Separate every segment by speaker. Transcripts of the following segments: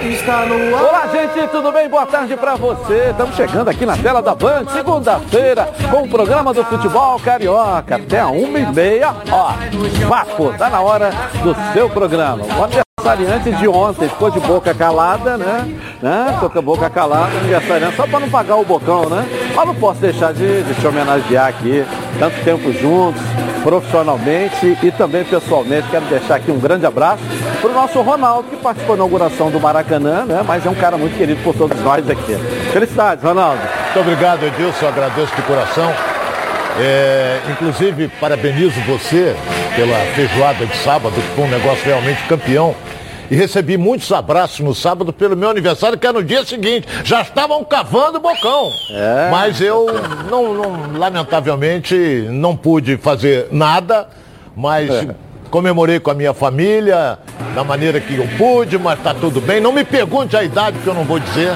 Speaker 1: Está no ar. Olá, gente, tudo bem? Boa tarde para você. Estamos chegando aqui na tela da Band, segunda-feira, com o programa do futebol carioca, até a uma e meia. Ó, papo, tá na hora do seu programa. O aniversariante de ontem ficou de boca calada, né? né? Ficou com a boca calada, aniversariante, só para não pagar o bocão, né? Mas não posso deixar de, de te homenagear aqui, tanto tempo juntos, profissionalmente e também pessoalmente. Quero deixar aqui um grande abraço para o nosso Ronaldo, que participou da inauguração do Maracanã, né? Mas é um cara muito querido por todos nós aqui. Felicidades, Ronaldo.
Speaker 2: Muito obrigado, Edilson. Agradeço de coração. É, inclusive, parabenizo você pela feijoada de sábado, que foi um negócio realmente campeão. E recebi muitos abraços no sábado pelo meu aniversário, que é no dia seguinte. Já estavam cavando o bocão. É. Mas eu, não, não, lamentavelmente, não pude fazer nada, mas é. comemorei com a minha família, da maneira que eu pude, mas tá tudo bem. Não me pergunte a idade, que eu não vou dizer.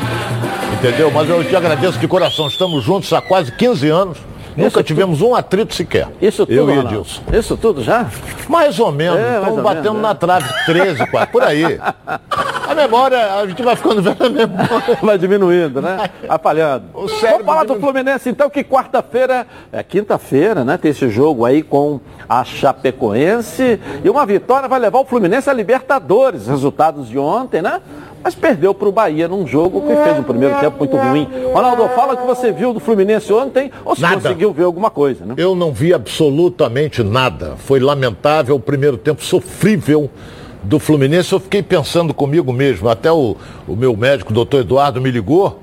Speaker 2: Entendeu? Mas eu te agradeço de coração. Estamos juntos há quase 15 anos. Nunca tivemos um atrito sequer.
Speaker 1: Isso tudo, Eu e Edilson. Isso tudo já?
Speaker 2: Mais ou menos. É, Estamos batendo menos, na é. trave 13, quase, por aí. A memória, a gente vai ficando vendo a memória.
Speaker 1: Vai diminuindo, né? Apalhando. Vamos falar do Fluminense, então, que quarta-feira, é quinta-feira, né? Tem esse jogo aí com a Chapecoense. E uma vitória vai levar o Fluminense a Libertadores. Resultados de ontem, né? mas perdeu para o Bahia num jogo que fez um primeiro tempo muito ruim. Ronaldo, fala que você viu do Fluminense ontem ou se nada. conseguiu ver alguma coisa, né?
Speaker 2: Eu não vi absolutamente nada. Foi lamentável o primeiro tempo sofrível do Fluminense. Eu fiquei pensando comigo mesmo. Até o, o meu médico, o doutor Eduardo, me ligou.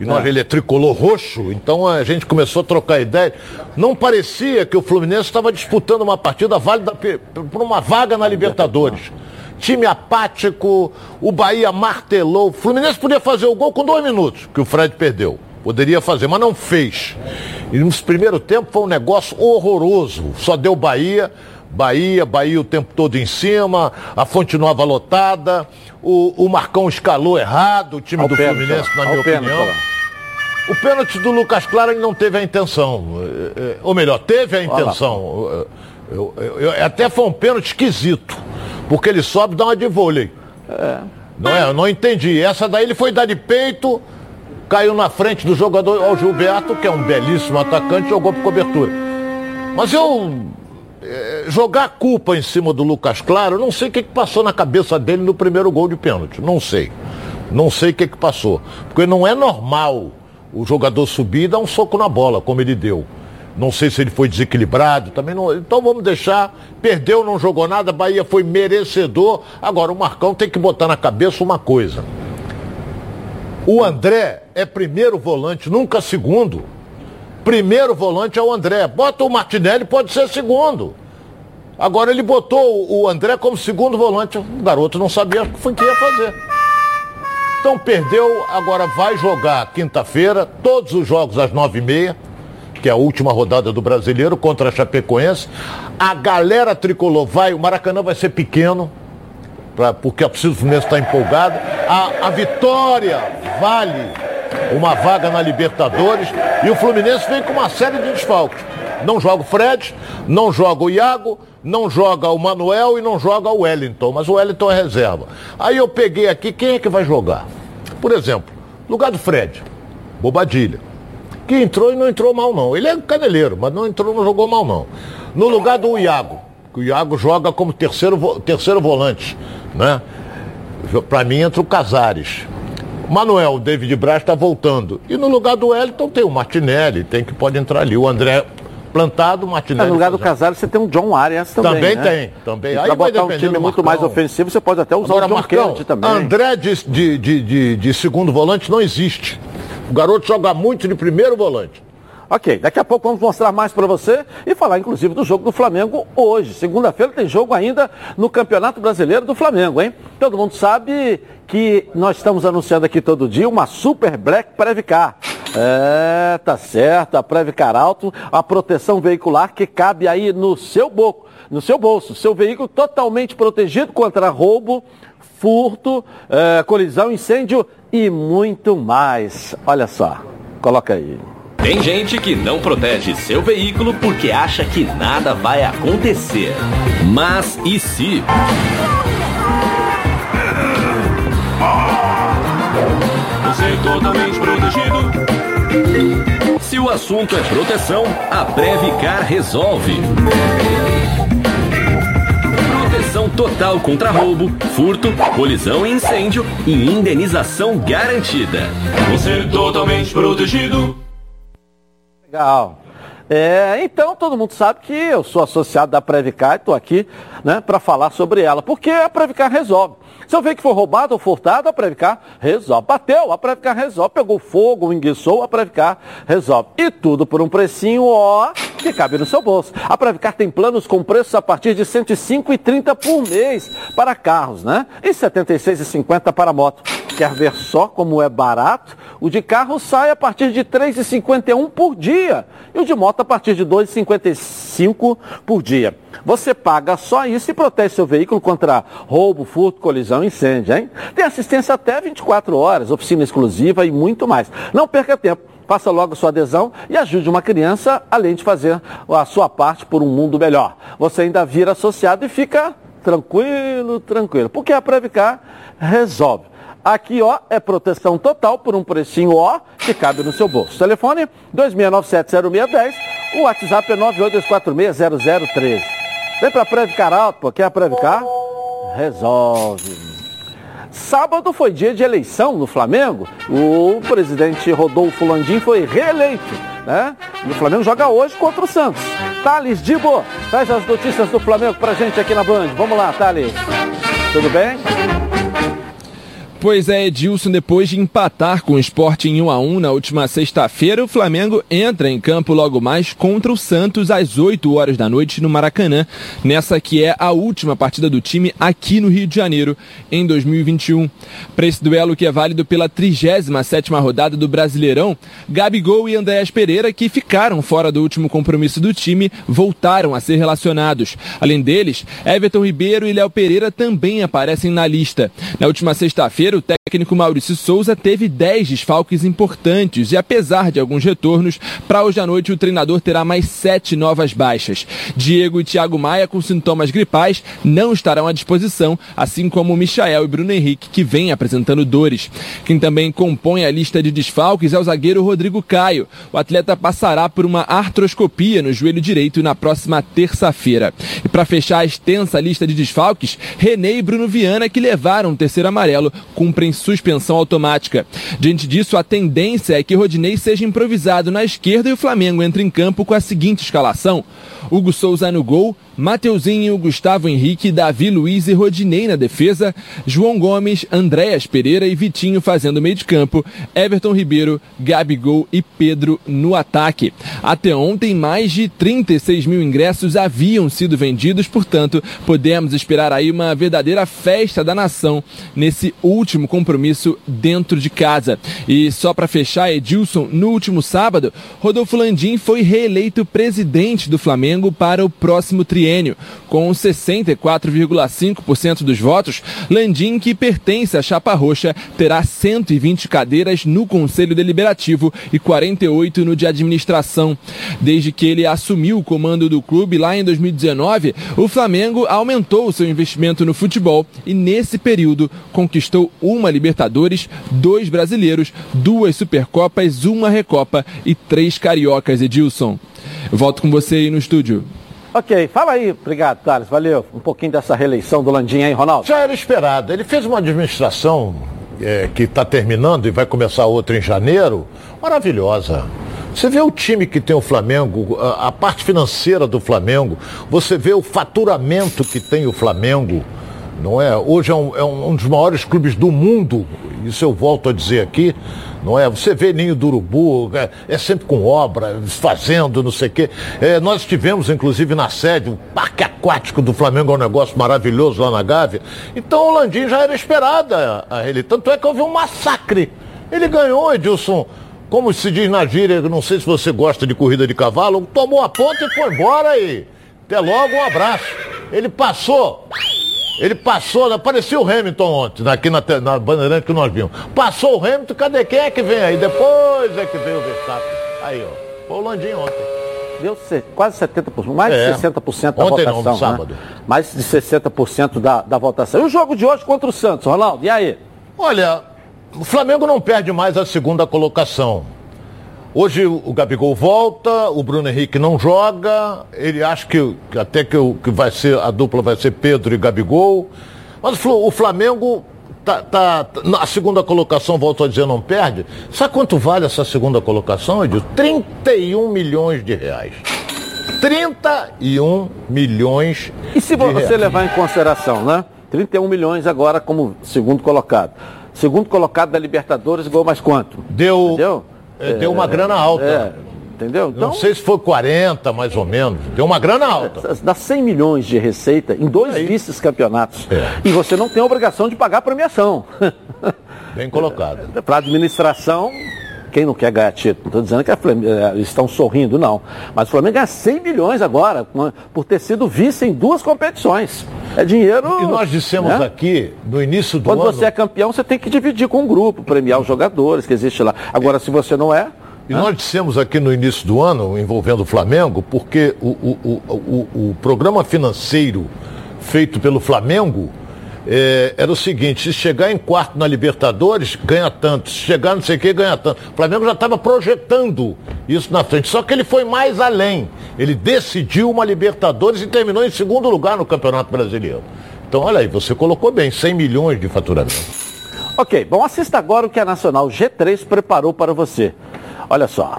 Speaker 2: E nós, é. ele é tricolor roxo, então a gente começou a trocar ideia. Não parecia que o Fluminense estava disputando uma partida válida por uma vaga na Libertadores time apático, o Bahia martelou. O Fluminense podia fazer o gol com dois minutos, que o Fred perdeu. Poderia fazer, mas não fez. E no primeiro tempo foi um negócio horroroso. Só deu Bahia, Bahia, Bahia o tempo todo em cima, a fonte nova lotada, o, o Marcão escalou errado, o time ao do pênalti, Fluminense, na minha opinião. Pênalti, o pênalti do Lucas Claro ele não teve a intenção. É, é, ou melhor, teve a intenção. Eu, eu, eu, até foi um pênalti esquisito. Porque ele sobe e dá uma de vôlei. É. Não é? Eu não entendi. Essa daí ele foi dar de peito, caiu na frente do jogador, o Gilberto, que é um belíssimo atacante, jogou por cobertura. Mas eu. É, jogar a culpa em cima do Lucas Claro, não sei o que, que passou na cabeça dele no primeiro gol de pênalti. Não sei. Não sei o que, que passou. Porque não é normal o jogador subir e dar um soco na bola, como ele deu. Não sei se ele foi desequilibrado, também não. Então vamos deixar. Perdeu, não jogou nada, Bahia foi merecedor. Agora o Marcão tem que botar na cabeça uma coisa. O André é primeiro volante, nunca segundo. Primeiro volante é o André. Bota o Martinelli, pode ser segundo. Agora ele botou o André como segundo volante. O garoto não sabia o que ia fazer. Então perdeu, agora vai jogar quinta-feira, todos os jogos às nove e meia que é a última rodada do brasileiro contra a Chapecoense. A galera tricolor vai, o Maracanã vai ser pequeno, pra, porque a torcida do Fluminense está empolgada. A, a vitória vale uma vaga na Libertadores e o Fluminense vem com uma série de desfalques. Não joga o Fred, não joga o Iago, não joga o Manuel e não joga o Wellington, mas o Wellington é reserva. Aí eu peguei aqui, quem é que vai jogar? Por exemplo, lugar do Fred, Bobadilha que entrou e não entrou mal não. Ele é caneleiro, mas não entrou, não jogou mal não. No lugar do Iago, que o Iago joga como terceiro, terceiro volante, né? Para mim entra o Casares. Manuel, o David Braz está voltando. E no lugar do Wellington tem o Martinelli, tem que pode entrar ali. O André plantado, o Martinelli.
Speaker 1: No lugar do Casares você tem um John Arias também.
Speaker 2: Também
Speaker 1: né?
Speaker 2: tem, também. Aí
Speaker 1: pra botar um time muito mais ofensivo, você pode até usar Agora, o John Marcão, Kennedy também.
Speaker 2: André de, de, de, de, de segundo volante não existe. O garoto joga muito de primeiro volante.
Speaker 1: Ok, daqui a pouco vamos mostrar mais para você e falar inclusive do jogo do Flamengo hoje. Segunda-feira tem jogo ainda no Campeonato Brasileiro do Flamengo, hein? Todo mundo sabe que nós estamos anunciando aqui todo dia uma Super Black Previcar. É, tá certo, a Previcar Alto, a proteção veicular que cabe aí no seu bolso, no seu bolso, seu veículo totalmente protegido contra roubo, furto, é, colisão, incêndio e muito mais. Olha só, coloca aí.
Speaker 3: Tem gente que não protege seu veículo porque acha que nada vai acontecer. Mas e se? Você é totalmente protegido. Se o assunto é proteção, a Previcar resolve. Proteção total contra roubo, furto, colisão e incêndio e indenização garantida. Você é totalmente protegido.
Speaker 1: Legal. É, então todo mundo sabe que eu sou associado da Previcar e estou aqui né, para falar sobre ela, porque a Previcar resolve. Se eu ver que foi roubado ou furtado, a Previcar resolve. Bateu, a Previcar resolve. Pegou fogo, enguiçou, a Previcar resolve. E tudo por um precinho, ó, que cabe no seu bolso. A Previcar tem planos com preços a partir de R$ 105,30 por mês para carros, né? E R$ 76,50 para moto. Quer ver só como é barato? O de carro sai a partir de R$ 3,51 por dia. E o de moto a partir de R$ 2,55 por dia. Você paga só isso e protege seu veículo contra roubo, furto, colisão incêndio, hein? Tem assistência até 24 horas, oficina exclusiva e muito mais. Não perca tempo. Faça logo sua adesão e ajude uma criança, além de fazer a sua parte por um mundo melhor. Você ainda vira associado e fica tranquilo, tranquilo. Porque a Previcar resolve. Aqui, ó, é proteção total por um precinho, ó, que cabe no seu bolso. Telefone 26970610, o WhatsApp é 982460013. Vem pra Previcar Alto, porque a Previcar resolve. Sábado foi dia de eleição no Flamengo. O presidente Rodolfo Landim foi reeleito. Né? E o Flamengo joga hoje contra o Santos. Thales Dibo, traz as notícias do Flamengo pra gente aqui na Band. Vamos lá, Thales. Tudo bem?
Speaker 4: Pois é, Edilson, depois de empatar com o Sport em 1 a 1 na última sexta-feira, o Flamengo entra em campo logo mais contra o Santos às 8 horas da noite no Maracanã, nessa que é a última partida do time aqui no Rio de Janeiro em 2021. Para esse duelo que é válido pela 37ª rodada do Brasileirão, Gabigol e Andréas Pereira, que ficaram fora do último compromisso do time, voltaram a ser relacionados. Além deles, Everton Ribeiro e Léo Pereira também aparecem na lista. Na última sexta-feira, o técnico Maurício Souza teve 10 desfalques importantes e, apesar de alguns retornos, para hoje à noite o treinador terá mais sete novas baixas. Diego e Thiago Maia, com sintomas gripais, não estarão à disposição, assim como Michael e Bruno Henrique, que vêm apresentando dores. Quem também compõe a lista de desfalques é o zagueiro Rodrigo Caio. O atleta passará por uma artroscopia no joelho direito na próxima terça-feira. E para fechar a extensa lista de desfalques, René e Bruno Viana, que levaram o terceiro amarelo, cumprem suspensão automática. Diante disso, a tendência é que Rodinei seja improvisado na esquerda e o Flamengo entre em campo com a seguinte escalação: Hugo Souza no gol, Mateuzinho, Gustavo Henrique, Davi Luiz e Rodinei na defesa, João Gomes, Andréas Pereira e Vitinho fazendo meio de campo, Everton Ribeiro, Gabigol e Pedro no ataque. Até ontem, mais de 36 mil ingressos haviam sido vendidos, portanto, podemos esperar aí uma verdadeira festa da nação nesse último compromisso dentro de casa. E só para fechar, Edilson, no último sábado, Rodolfo Landim foi reeleito presidente do Flamengo para o próximo triênio. Com 64,5% dos votos, Landim, que pertence à Chapa Roxa, terá 120 cadeiras no Conselho Deliberativo e 48 no de administração. Desde que ele assumiu o comando do clube lá em 2019, o Flamengo aumentou seu investimento no futebol e, nesse período, conquistou uma Libertadores, dois brasileiros, duas Supercopas, uma Recopa e três Cariocas, Edilson. Eu volto com você aí no estúdio.
Speaker 1: Ok, fala aí. Obrigado, Thales. Valeu. Um pouquinho dessa reeleição do Landim aí, Ronaldo.
Speaker 2: Já era esperado. Ele fez uma administração é, que está terminando e vai começar outra em janeiro, maravilhosa. Você vê o time que tem o Flamengo, a, a parte financeira do Flamengo, você vê o faturamento que tem o Flamengo, não é? Hoje é um, é um dos maiores clubes do mundo, isso eu volto a dizer aqui, não é? Você vê Ninho do Urubu, é, é sempre com obra, fazendo, não sei o quê. É, nós tivemos, inclusive, na sede, o parque aquático do Flamengo é um negócio maravilhoso lá na Gávea. Então o Landim já era esperada a ele. Tanto é que houve um massacre. Ele ganhou, Edilson como se diz na gíria, não sei se você gosta de corrida de cavalo, tomou a ponta e foi embora e até logo, um abraço. Ele passou ele passou, apareceu o Hamilton ontem, aqui na, na Bandeirante que nós vimos. Passou o Hamilton, cadê quem é que vem aí? Depois é que veio o Verstappen. Aí, ó. Foi o Landim ontem.
Speaker 1: Deu quase 70%, mais é. de 60% da
Speaker 2: ontem
Speaker 1: votação.
Speaker 2: Não, no sábado. Né?
Speaker 1: Mais de 60% da, da votação. E o jogo de hoje contra o Santos, Ronaldo, e aí?
Speaker 2: Olha, o Flamengo não perde mais a segunda colocação. Hoje o Gabigol volta, o Bruno Henrique não joga, ele acha que, até que, que vai ser, a dupla vai ser Pedro e Gabigol. Mas o Flamengo tá, tá, na segunda colocação, volto a dizer, não perde. Sabe quanto vale essa segunda colocação, Edil? 31 milhões de reais. 31 milhões
Speaker 1: E se você levar em consideração, né? 31 milhões agora como segundo colocado. Segundo colocado da Libertadores ganhou mais quanto?
Speaker 2: Deu, Entendeu? É, deu uma grana alta. É,
Speaker 1: entendeu?
Speaker 2: Então, não sei se foi 40, mais ou menos. Deu uma grana alta.
Speaker 1: Dá 100 milhões de receita em dois vices-campeonatos. É. E você não tem a obrigação de pagar a premiação.
Speaker 2: Bem colocado.
Speaker 1: Para a administração, quem não quer ganhar título? Estou dizendo que Flamengo, é, eles estão sorrindo, não. Mas o Flamengo ganha 100 milhões agora, por ter sido vice em duas competições. É dinheiro.
Speaker 2: E nós dissemos né? aqui, no início do
Speaker 1: Quando
Speaker 2: ano.
Speaker 1: Quando você é campeão, você tem que dividir com um grupo, premiar os jogadores que existe lá. Agora, se você não é.
Speaker 2: E nós dissemos aqui no início do ano, envolvendo o Flamengo, porque o, o, o, o, o programa financeiro feito pelo Flamengo é, era o seguinte, se chegar em quarto na Libertadores, ganha tanto. Se chegar não sei o que, ganha tanto. O Flamengo já estava projetando isso na frente. Só que ele foi mais além. Ele decidiu uma Libertadores e terminou em segundo lugar no Campeonato Brasileiro. Então, olha aí, você colocou bem, 100 milhões de faturamento.
Speaker 1: Ok, bom, assista agora o que a Nacional G3 preparou para você. Olha só.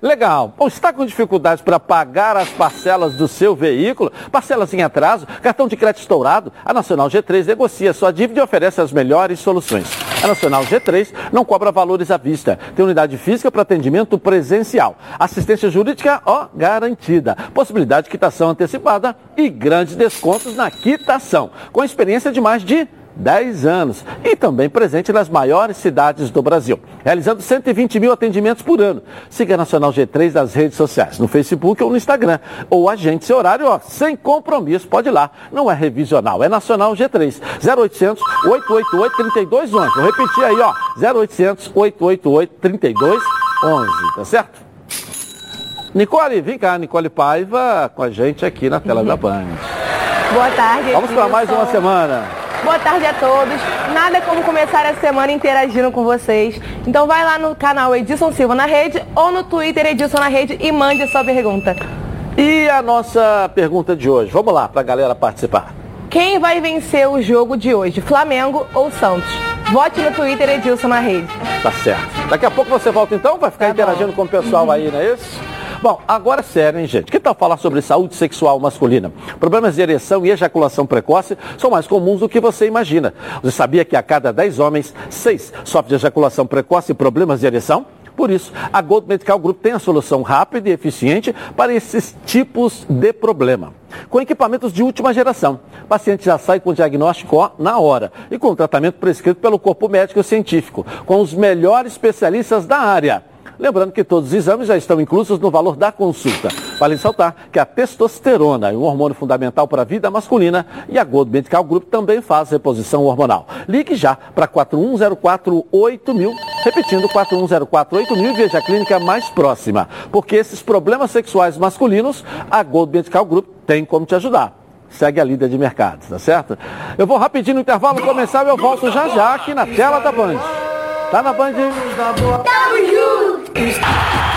Speaker 1: Legal. Bom, está com dificuldades para pagar as parcelas do seu veículo? Parcelas em atraso? Cartão de crédito estourado? A Nacional G3 negocia sua dívida e oferece as melhores soluções. A Nacional G3 não cobra valores à vista. Tem unidade física para atendimento presencial. Assistência jurídica, ó, garantida. Possibilidade de quitação antecipada e grandes descontos na quitação. Com experiência de mais de 10 anos e também presente nas maiores cidades do Brasil, realizando 120 mil atendimentos por ano. Siga a Nacional G3 nas redes sociais, no Facebook ou no Instagram, ou agende seu horário, ó, sem compromisso, pode ir lá. Não é revisional, é Nacional G3, 0800 888 3211. Vou repetir aí, ó, 0800 888 3211, tá certo? Nicole, vem cá, Nicole Paiva com a gente aqui na tela da Band.
Speaker 5: Boa tarde.
Speaker 1: Vamos para mais uma semana.
Speaker 5: Boa tarde a todos. Nada como começar a semana interagindo com vocês. Então vai lá no canal Edson Silva na rede ou no Twitter Edson na rede e mande sua pergunta.
Speaker 1: E a nossa pergunta de hoje? Vamos lá para a galera participar.
Speaker 5: Quem vai vencer o jogo de hoje, Flamengo ou Santos? Vote no Twitter Edilson na rede.
Speaker 1: Tá certo. Daqui a pouco você volta então, vai ficar tá interagindo com o pessoal aí, não é isso? Bom, agora é sério, hein, gente? Que tal falar sobre saúde sexual masculina? Problemas de ereção e ejaculação precoce são mais comuns do que você imagina. Você sabia que a cada 10 homens, 6 sofrem de ejaculação precoce e problemas de ereção? Por isso, a Gold Medical Group tem a solução rápida e eficiente para esses tipos de problema. Com equipamentos de última geração, o paciente já sai com o diagnóstico na hora e com o tratamento prescrito pelo corpo médico científico, com os melhores especialistas da área. Lembrando que todos os exames já estão inclusos no valor da consulta. Vale ressaltar que a testosterona é um hormônio fundamental para a vida masculina e a Gold Medical Group também faz reposição hormonal. Ligue já para 41048000, repetindo 41048000 e veja a clínica mais próxima. Porque esses problemas sexuais masculinos, a Gold Medical Group tem como te ajudar segue a líder de mercado, tá certo? Eu vou rapidinho no intervalo começar e eu volto já já aqui na tela da Band. Tá na Band? Tamo junto!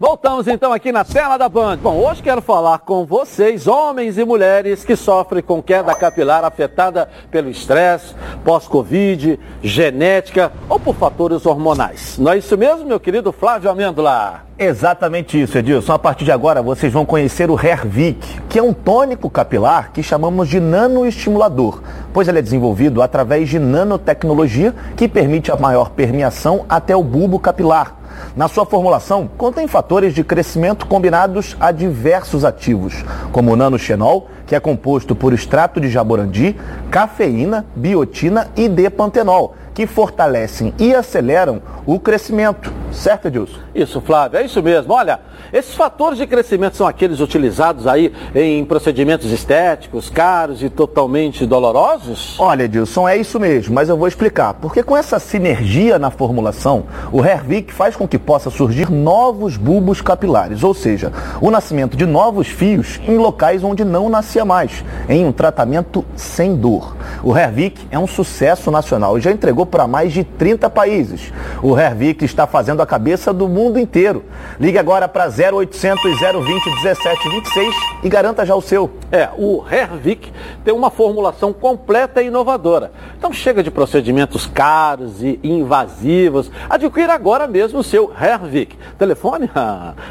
Speaker 1: Voltamos então aqui na tela da Band. Bom, hoje quero falar com vocês, homens e mulheres que sofrem com queda capilar afetada pelo estresse, pós-Covid, genética ou por fatores hormonais. Não é isso mesmo, meu querido Flávio Amêndola?
Speaker 6: Exatamente isso, Edilson. A partir de agora vocês vão conhecer o Hervic, que é um tônico capilar que chamamos de nanoestimulador, pois ele é desenvolvido através de nanotecnologia que permite a maior permeação até o bulbo capilar na sua formulação, contém fatores de crescimento combinados a diversos ativos, como o nanoxenol, que é composto por extrato de jaborandi, cafeína, biotina e depantenol, que fortalecem e aceleram o crescimento. Certo, Edilson?
Speaker 1: Isso, Flávio, é isso mesmo. Olha, esses fatores de crescimento são aqueles utilizados aí em procedimentos estéticos, caros e totalmente dolorosos?
Speaker 6: Olha, Edilson, é isso mesmo, mas eu vou explicar. Porque com essa sinergia na formulação, o Hervik faz com que possa surgir novos bulbos capilares, ou seja, o nascimento de novos fios em locais onde não nascia mais, em um tratamento sem dor. O Hervik é um sucesso nacional e já entregou para mais de 30 países. O Hervik está fazendo a cabeça do mundo inteiro. Ligue agora para 0800 020 1726 e garanta já o seu.
Speaker 1: É, o Hervik tem uma formulação completa e inovadora. Então chega de procedimentos caros e invasivos. Adquira agora mesmo o seu Hervik. Telefone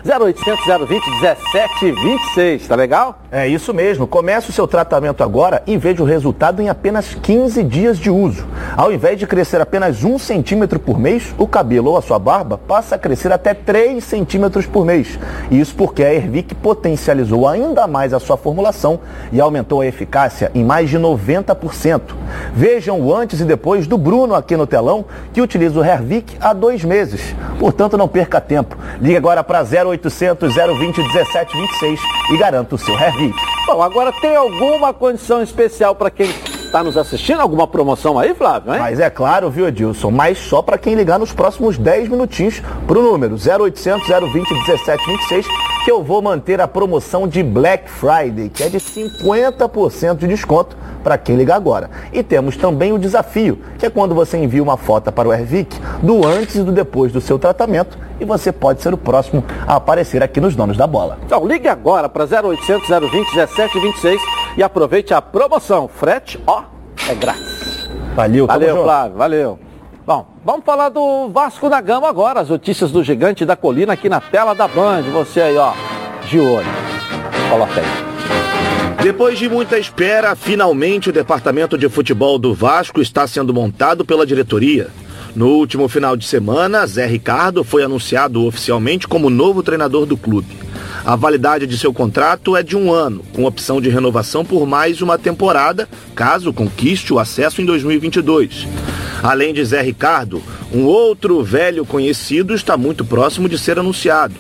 Speaker 1: 0800 020 1726, tá legal?
Speaker 6: É isso mesmo. Comece o seu tratamento agora e veja o resultado em apenas 15 dias de uso. Ao invés de crescer apenas um centímetro por mês, o cabelo ou a sua barba passa a crescer até 3 centímetros por mês. Isso porque a Ervic potencializou ainda mais a sua formulação e aumentou a eficácia em mais de 90%. Vejam o antes e depois do Bruno aqui no telão, que utiliza o Hervic há dois meses. Portanto, não perca tempo. Ligue agora para 0800 020 1726 e garanta o seu Hervic.
Speaker 1: Bom, agora tem alguma condição especial para quem está nos assistindo? Alguma promoção aí, Flávio? Hein?
Speaker 6: Mas é claro, viu, Edilson? Mas só para quem ligar nos próximos 10 minutinhos para o número 0800 020 1726 que eu vou manter a promoção de Black Friday, que é de 50% de desconto para quem ligar agora. E temos também o desafio, que é quando você envia uma foto para o Ervic do antes e do depois do seu tratamento e você pode ser o próximo a aparecer aqui nos Donos da Bola.
Speaker 1: Então ligue agora para 0800 020 1726 e aproveite a promoção. Frete, ó, é grátis.
Speaker 6: Valeu,
Speaker 1: Valeu, Flávio, valeu. Bom, vamos falar do Vasco da Gama agora, as notícias do Gigante da Colina aqui na tela da Band. Você aí, ó, de olho. Coloca aí.
Speaker 7: Depois de muita espera, finalmente o departamento de futebol do Vasco está sendo montado pela diretoria. No último final de semana, Zé Ricardo foi anunciado oficialmente como novo treinador do clube. A validade de seu contrato é de um ano, com opção de renovação por mais uma temporada, caso conquiste o acesso em 2022. Além de Zé Ricardo, um outro velho conhecido está muito próximo de ser anunciado.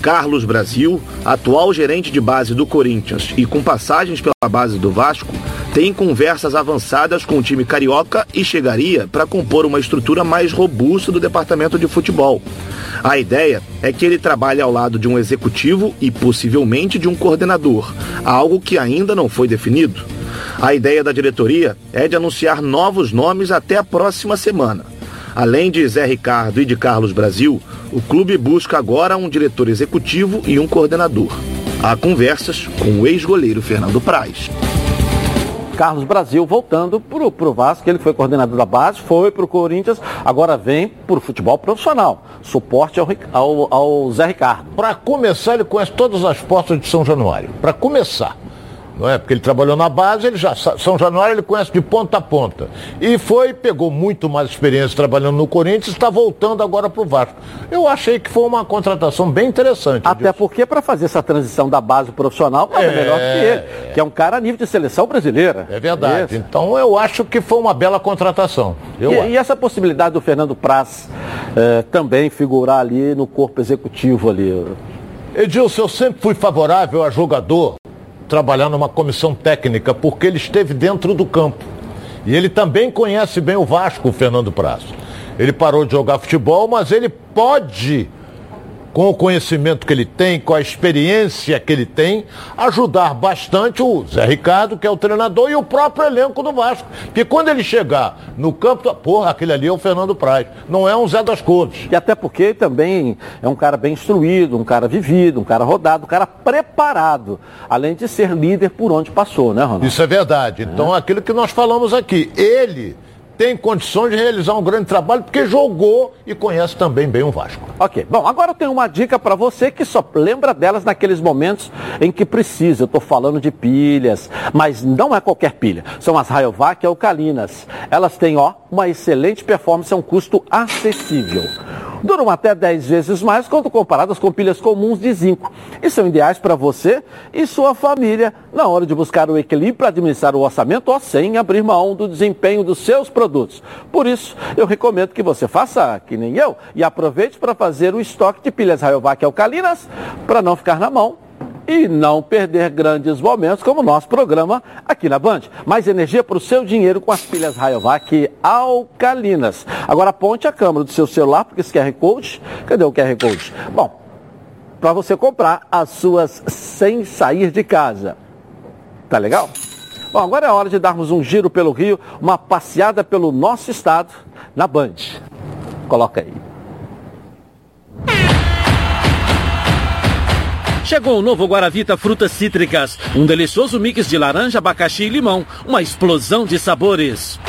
Speaker 7: Carlos Brasil, atual gerente de base do Corinthians e com passagens pela base do Vasco, tem conversas avançadas com o time carioca e chegaria para compor uma estrutura mais robusta do departamento de futebol. A ideia é que ele trabalhe ao lado de um executivo e possivelmente de um coordenador, algo que ainda não foi definido. A ideia da diretoria é de anunciar novos nomes até a próxima semana. Além de Zé Ricardo e de Carlos Brasil, o clube busca agora um diretor executivo e um coordenador. Há conversas com o ex-goleiro Fernando Praz.
Speaker 1: Carlos Brasil voltando pro, pro Vasco, ele foi coordenador da base, foi pro Corinthians, agora vem pro futebol profissional. Suporte ao, ao, ao Zé Ricardo.
Speaker 2: Para começar, ele conhece todas as portas de São Januário. Para começar não é? Porque ele trabalhou na base, ele já São Januário ele conhece de ponta a ponta. E foi, pegou muito mais experiência trabalhando no Corinthians, está voltando agora para o Vasco. Eu achei que foi uma contratação bem interessante.
Speaker 1: Até disso. porque para fazer essa transição da base profissional, é melhor que ele, que é um cara a nível de seleção brasileira.
Speaker 2: É verdade. Então eu acho que foi uma bela contratação.
Speaker 1: E, e, essa possibilidade do Fernando Praz eh, também figurar ali no corpo executivo ali.
Speaker 2: Edilson, eu sempre fui favorável a jogador trabalhar numa comissão técnica, porque ele esteve dentro do campo. E ele também conhece bem o Vasco, o Fernando Prazo. Ele parou de jogar futebol, mas ele pode com o conhecimento que ele tem, com a experiência que ele tem, ajudar bastante o Zé Ricardo, que é o treinador, e o próprio elenco do Vasco. Porque quando ele chegar no campo, porra, aquele ali é o Fernando Praz, não é um Zé das Cores.
Speaker 1: E até porque também é um cara bem instruído, um cara vivido, um cara rodado, um cara preparado, além de ser líder por onde passou, né, Ronaldo?
Speaker 2: Isso é verdade. Então, é. aquilo que nós falamos aqui, ele tem condições de realizar um grande trabalho porque jogou e conhece também bem o Vasco.
Speaker 1: Ok, bom, agora eu tenho uma dica para você que só lembra delas naqueles momentos em que precisa. Eu estou falando de pilhas, mas não é qualquer pilha. São as Rayovac alcalinas. Elas têm, ó, uma excelente performance a um custo acessível. Duram até 10 vezes mais quando comparadas com pilhas comuns de zinco e são ideais para você e sua família na hora de buscar o equilíbrio para administrar o orçamento ou sem abrir mão do desempenho dos seus produtos. Por isso, eu recomendo que você faça que nem eu e aproveite para fazer o estoque de pilhas Rayovac alcalinas para não ficar na mão e não perder grandes momentos como o nosso programa aqui na Band. Mais energia para o seu dinheiro com as pilhas Rayovac alcalinas. Agora aponte a câmera do seu celular, porque esse QR Code, cadê o QR Code? Bom, para você comprar as suas sem sair de casa. Tá legal? Bom, agora é hora de darmos um giro pelo Rio, uma passeada pelo nosso estado na Band. Coloca aí.
Speaker 8: Chegou o novo Guaravita Frutas Cítricas, um delicioso mix de laranja, abacaxi e limão, uma explosão de sabores.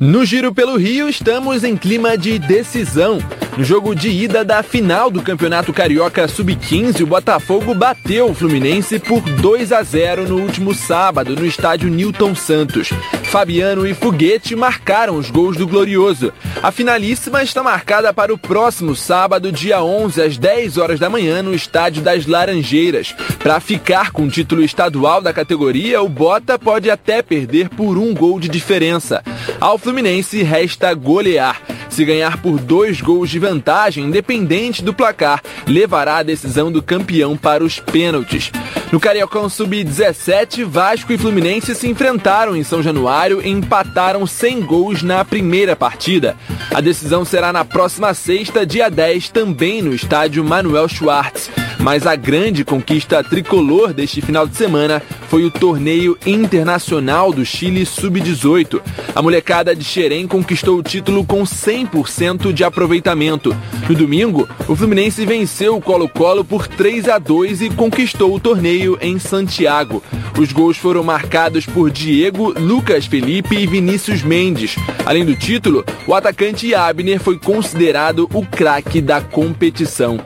Speaker 4: No Giro pelo Rio, estamos em clima de decisão. No jogo de ida da final do Campeonato Carioca Sub-15, o Botafogo bateu o Fluminense por 2 a 0 no último sábado no estádio Newton Santos. Fabiano e Foguete marcaram os gols do Glorioso. A finalíssima está marcada para o próximo sábado, dia 11, às 10 horas da manhã, no estádio das Laranjeiras. Para ficar com o título estadual da categoria, o Bota pode até perder por um gol de diferença. Ao Fluminense resta golear. Se ganhar por dois gols de vantagem, independente do placar, levará a decisão do campeão para os pênaltis. No Cariocão Sub-17, Vasco e Fluminense se enfrentaram em São Januário e empataram sem gols na primeira partida. A decisão será na próxima sexta, dia 10, também no estádio Manuel Schwartz. Mas a grande conquista tricolor deste final de semana foi o torneio internacional do Chile Sub-18. A molecada de Xerém conquistou o título com 100% de aproveitamento. No domingo, o Fluminense venceu o Colo-Colo por 3 a 2 e conquistou o torneio em Santiago. Os gols foram marcados por Diego, Lucas Felipe e Vinícius Mendes. Além do título, o atacante Abner foi considerado o craque da competição.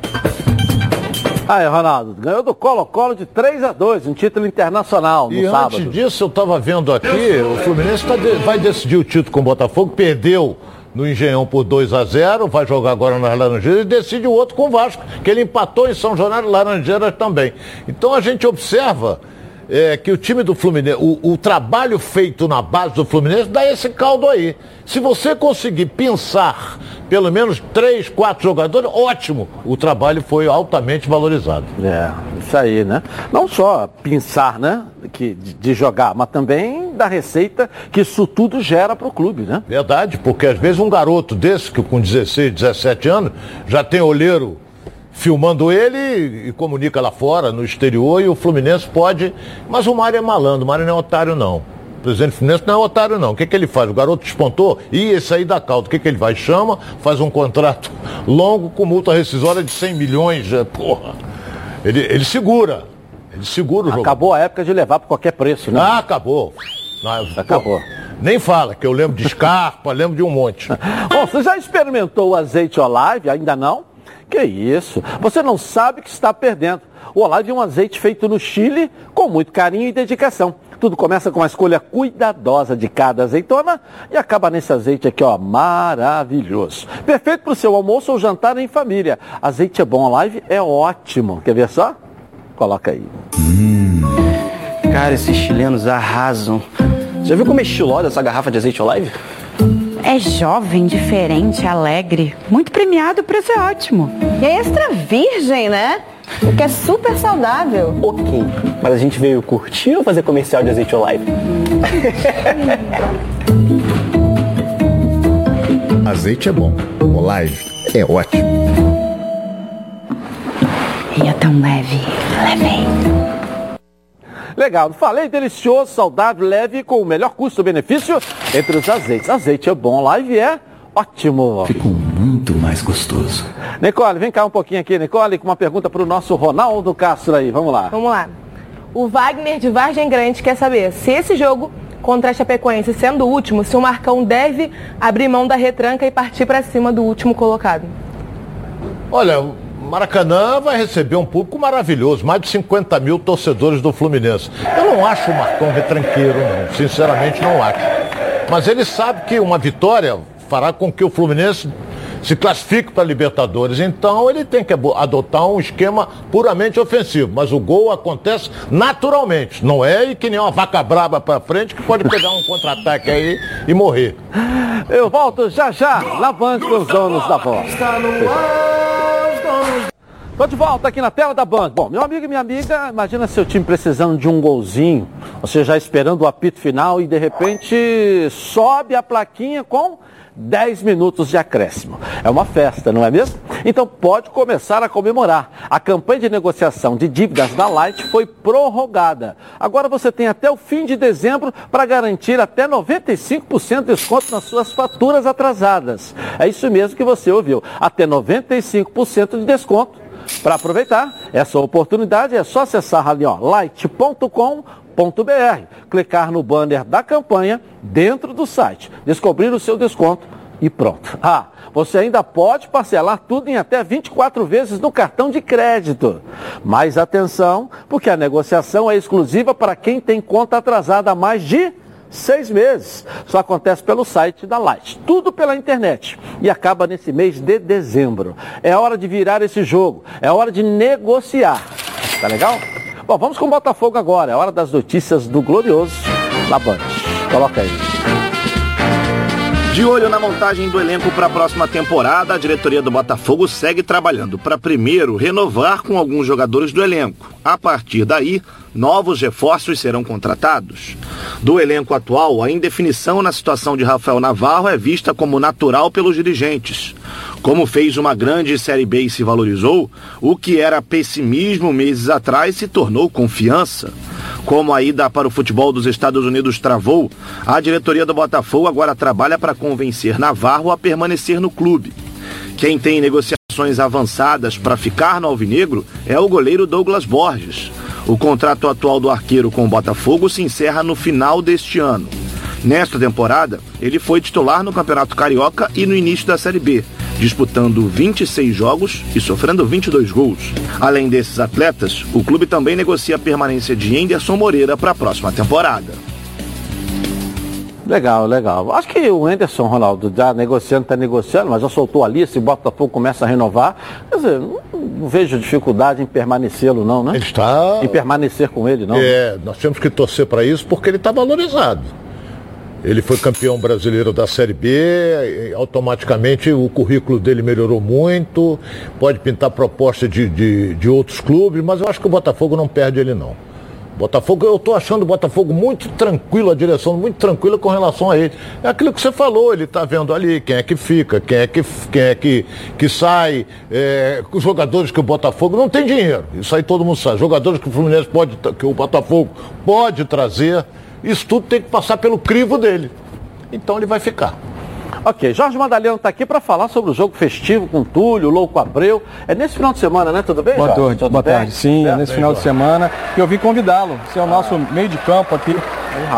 Speaker 1: Aí, Ronaldo, ganhou do Colo-Colo de 3 a 2 um título internacional no
Speaker 2: e
Speaker 1: sábado.
Speaker 2: antes disso, eu estava vendo aqui, o Fluminense tá de, vai decidir o título com o Botafogo, perdeu no Engenhão por 2 a 0 vai jogar agora nas Laranjeiras e decide o outro com o Vasco, que ele empatou em São Januário Laranjeiras também. Então a gente observa é, que o time do Fluminense, o, o, trabalho feito na base do Fluminense dá esse caldo aí. Se você conseguir pensar pelo menos três, quatro jogadores, ótimo. O trabalho foi altamente valorizado.
Speaker 1: É, isso aí, né? Não só pensar, né, que, de, jogar, mas também da receita que isso tudo gera para o clube, né?
Speaker 2: Verdade, porque às vezes um garoto desse, que com 16, 17 anos, já tem olheiro filmando ele e comunica lá fora, no exterior, e o Fluminense pode. Mas o Mário é malandro, o Mário não é otário, não. O presidente Fluminense não é otário, não. O que, que ele faz? O garoto despontou e esse aí dá caldo. O que, que ele vai? Chama, faz um contrato longo com multa rescisória de 100 milhões. É, porra. Ele, ele segura. Ele segura o jogo.
Speaker 1: Acabou a época de levar por qualquer preço, né?
Speaker 2: Ah, acabou.
Speaker 1: Acabou.
Speaker 2: nem fala, que eu lembro de Scarpa, lembro de um monte.
Speaker 1: Bom, você já experimentou o azeite Olive? Ainda não? Que isso? Você não sabe que está perdendo. O Olive é um azeite feito no Chile com muito carinho e dedicação. Tudo começa com a escolha cuidadosa de cada azeitona e acaba nesse azeite aqui, ó, maravilhoso. Perfeito para o seu almoço ou jantar em família. Azeite é bom, Olive é ótimo. Quer ver só? Coloca aí.
Speaker 9: Hum, cara, esses chilenos arrasam. Já viu como é estilosa essa garrafa de azeite Olive?
Speaker 10: É jovem, diferente, alegre. Muito premiado, o preço é ótimo.
Speaker 5: E é extra virgem, né? O que é super saudável.
Speaker 9: Ok, mas a gente veio curtir ou fazer comercial de azeite Olive?
Speaker 11: azeite é bom, Olive é ótimo.
Speaker 10: E é tão leve, leve.
Speaker 1: Legal, falei delicioso, saudável, leve com o melhor custo-benefício entre os azeites. Azeite é bom, live é ótimo.
Speaker 11: Ficou muito mais gostoso.
Speaker 1: Nicole, vem cá um pouquinho aqui, Nicole, com uma pergunta para o nosso Ronaldo Castro aí. Vamos lá.
Speaker 5: Vamos lá. O Wagner de Vargem Grande quer saber se esse jogo contra a Chapecoense sendo o último, se o Marcão deve abrir mão da retranca e partir para cima do último colocado.
Speaker 2: Olha, Maracanã vai receber um público maravilhoso, mais de 50 mil torcedores do Fluminense. Eu não acho o Marcão retranqueiro, não. Sinceramente, não acho. Mas ele sabe que uma vitória fará com que o Fluminense se classifique para a Libertadores. Então ele tem que adotar um esquema puramente ofensivo. Mas o gol acontece naturalmente. Não é e que nem uma vaca braba para frente que pode pegar um contra-ataque aí e morrer.
Speaker 1: Eu volto já já, com os donos da voz. Tô de volta aqui na tela da Band. Bom, meu amigo e minha amiga, imagina seu time precisando de um golzinho, você já esperando o apito final e de repente sobe a plaquinha com 10 minutos de acréscimo. É uma festa, não é mesmo? Então pode começar a comemorar. A campanha de negociação de dívidas da Light foi prorrogada. Agora você tem até o fim de dezembro para garantir até 95% de desconto nas suas faturas atrasadas. É isso mesmo que você ouviu. Até 95% de desconto. Para aproveitar essa oportunidade é só acessar ali, ó, light.com.br, clicar no banner da campanha dentro do site, descobrir o seu desconto e pronto. Ah, você ainda pode parcelar tudo em até 24 vezes no cartão de crédito. Mas atenção, porque a negociação é exclusiva para quem tem conta atrasada há mais de seis meses. Só acontece pelo site da Light. Tudo pela internet. E acaba nesse mês de dezembro. É hora de virar esse jogo. É hora de negociar. Tá legal? Bom, vamos com o Botafogo agora. É hora das notícias do Glorioso na Band. Coloca aí.
Speaker 7: De olho na montagem do elenco para a próxima temporada, a diretoria do Botafogo segue trabalhando para primeiro renovar com alguns jogadores do elenco. A partir daí, novos reforços serão contratados. Do elenco atual, a indefinição na situação de Rafael Navarro é vista como natural pelos dirigentes. Como fez uma grande Série B e se valorizou, o que era pessimismo meses atrás se tornou confiança. Como a ida para o futebol dos Estados Unidos travou, a diretoria do Botafogo agora trabalha para convencer Navarro a permanecer no clube. Quem tem avançadas para ficar no Alvinegro é o goleiro Douglas Borges. O contrato atual do arqueiro com o Botafogo se encerra no final deste ano. Nesta temporada, ele foi titular no Campeonato Carioca e no início da Série B, disputando 26 jogos e sofrendo 22 gols. Além desses atletas, o clube também negocia a permanência de Henderson Moreira para a próxima temporada.
Speaker 1: Legal, legal. Acho que o Anderson, Ronaldo, já negociando, está negociando, mas já soltou ali, se o Botafogo começa a renovar. Quer dizer, não, não vejo dificuldade em permanecê-lo, não, né?
Speaker 2: Ele está.
Speaker 1: Em permanecer com ele, não.
Speaker 2: É, nós temos que torcer para isso porque ele está valorizado. Ele foi campeão brasileiro da Série B, automaticamente o currículo dele melhorou muito, pode pintar proposta de, de, de outros clubes, mas eu acho que o Botafogo não perde ele não. Botafogo, eu estou achando o Botafogo muito tranquilo, a direção muito tranquila com relação a ele. É aquilo que você falou, ele está vendo ali quem é que fica, quem é que, quem é que, que sai, é, os jogadores que o Botafogo não tem dinheiro. Isso aí todo mundo sabe. Jogadores que o Fluminense pode, que o Botafogo pode trazer, isso tudo tem que passar pelo crivo dele. Então ele vai ficar.
Speaker 1: Ok, Jorge Madaleno está aqui para falar sobre o jogo festivo com Túlio, Louco Abreu. É nesse final de semana, né? Tudo bem,
Speaker 12: Boa
Speaker 1: Jorge?
Speaker 12: tarde,
Speaker 1: Tudo
Speaker 12: boa
Speaker 1: bem?
Speaker 12: tarde. Sim, é nesse final de semana. Eu vim convidá-lo. Você é o nosso meio de campo aqui,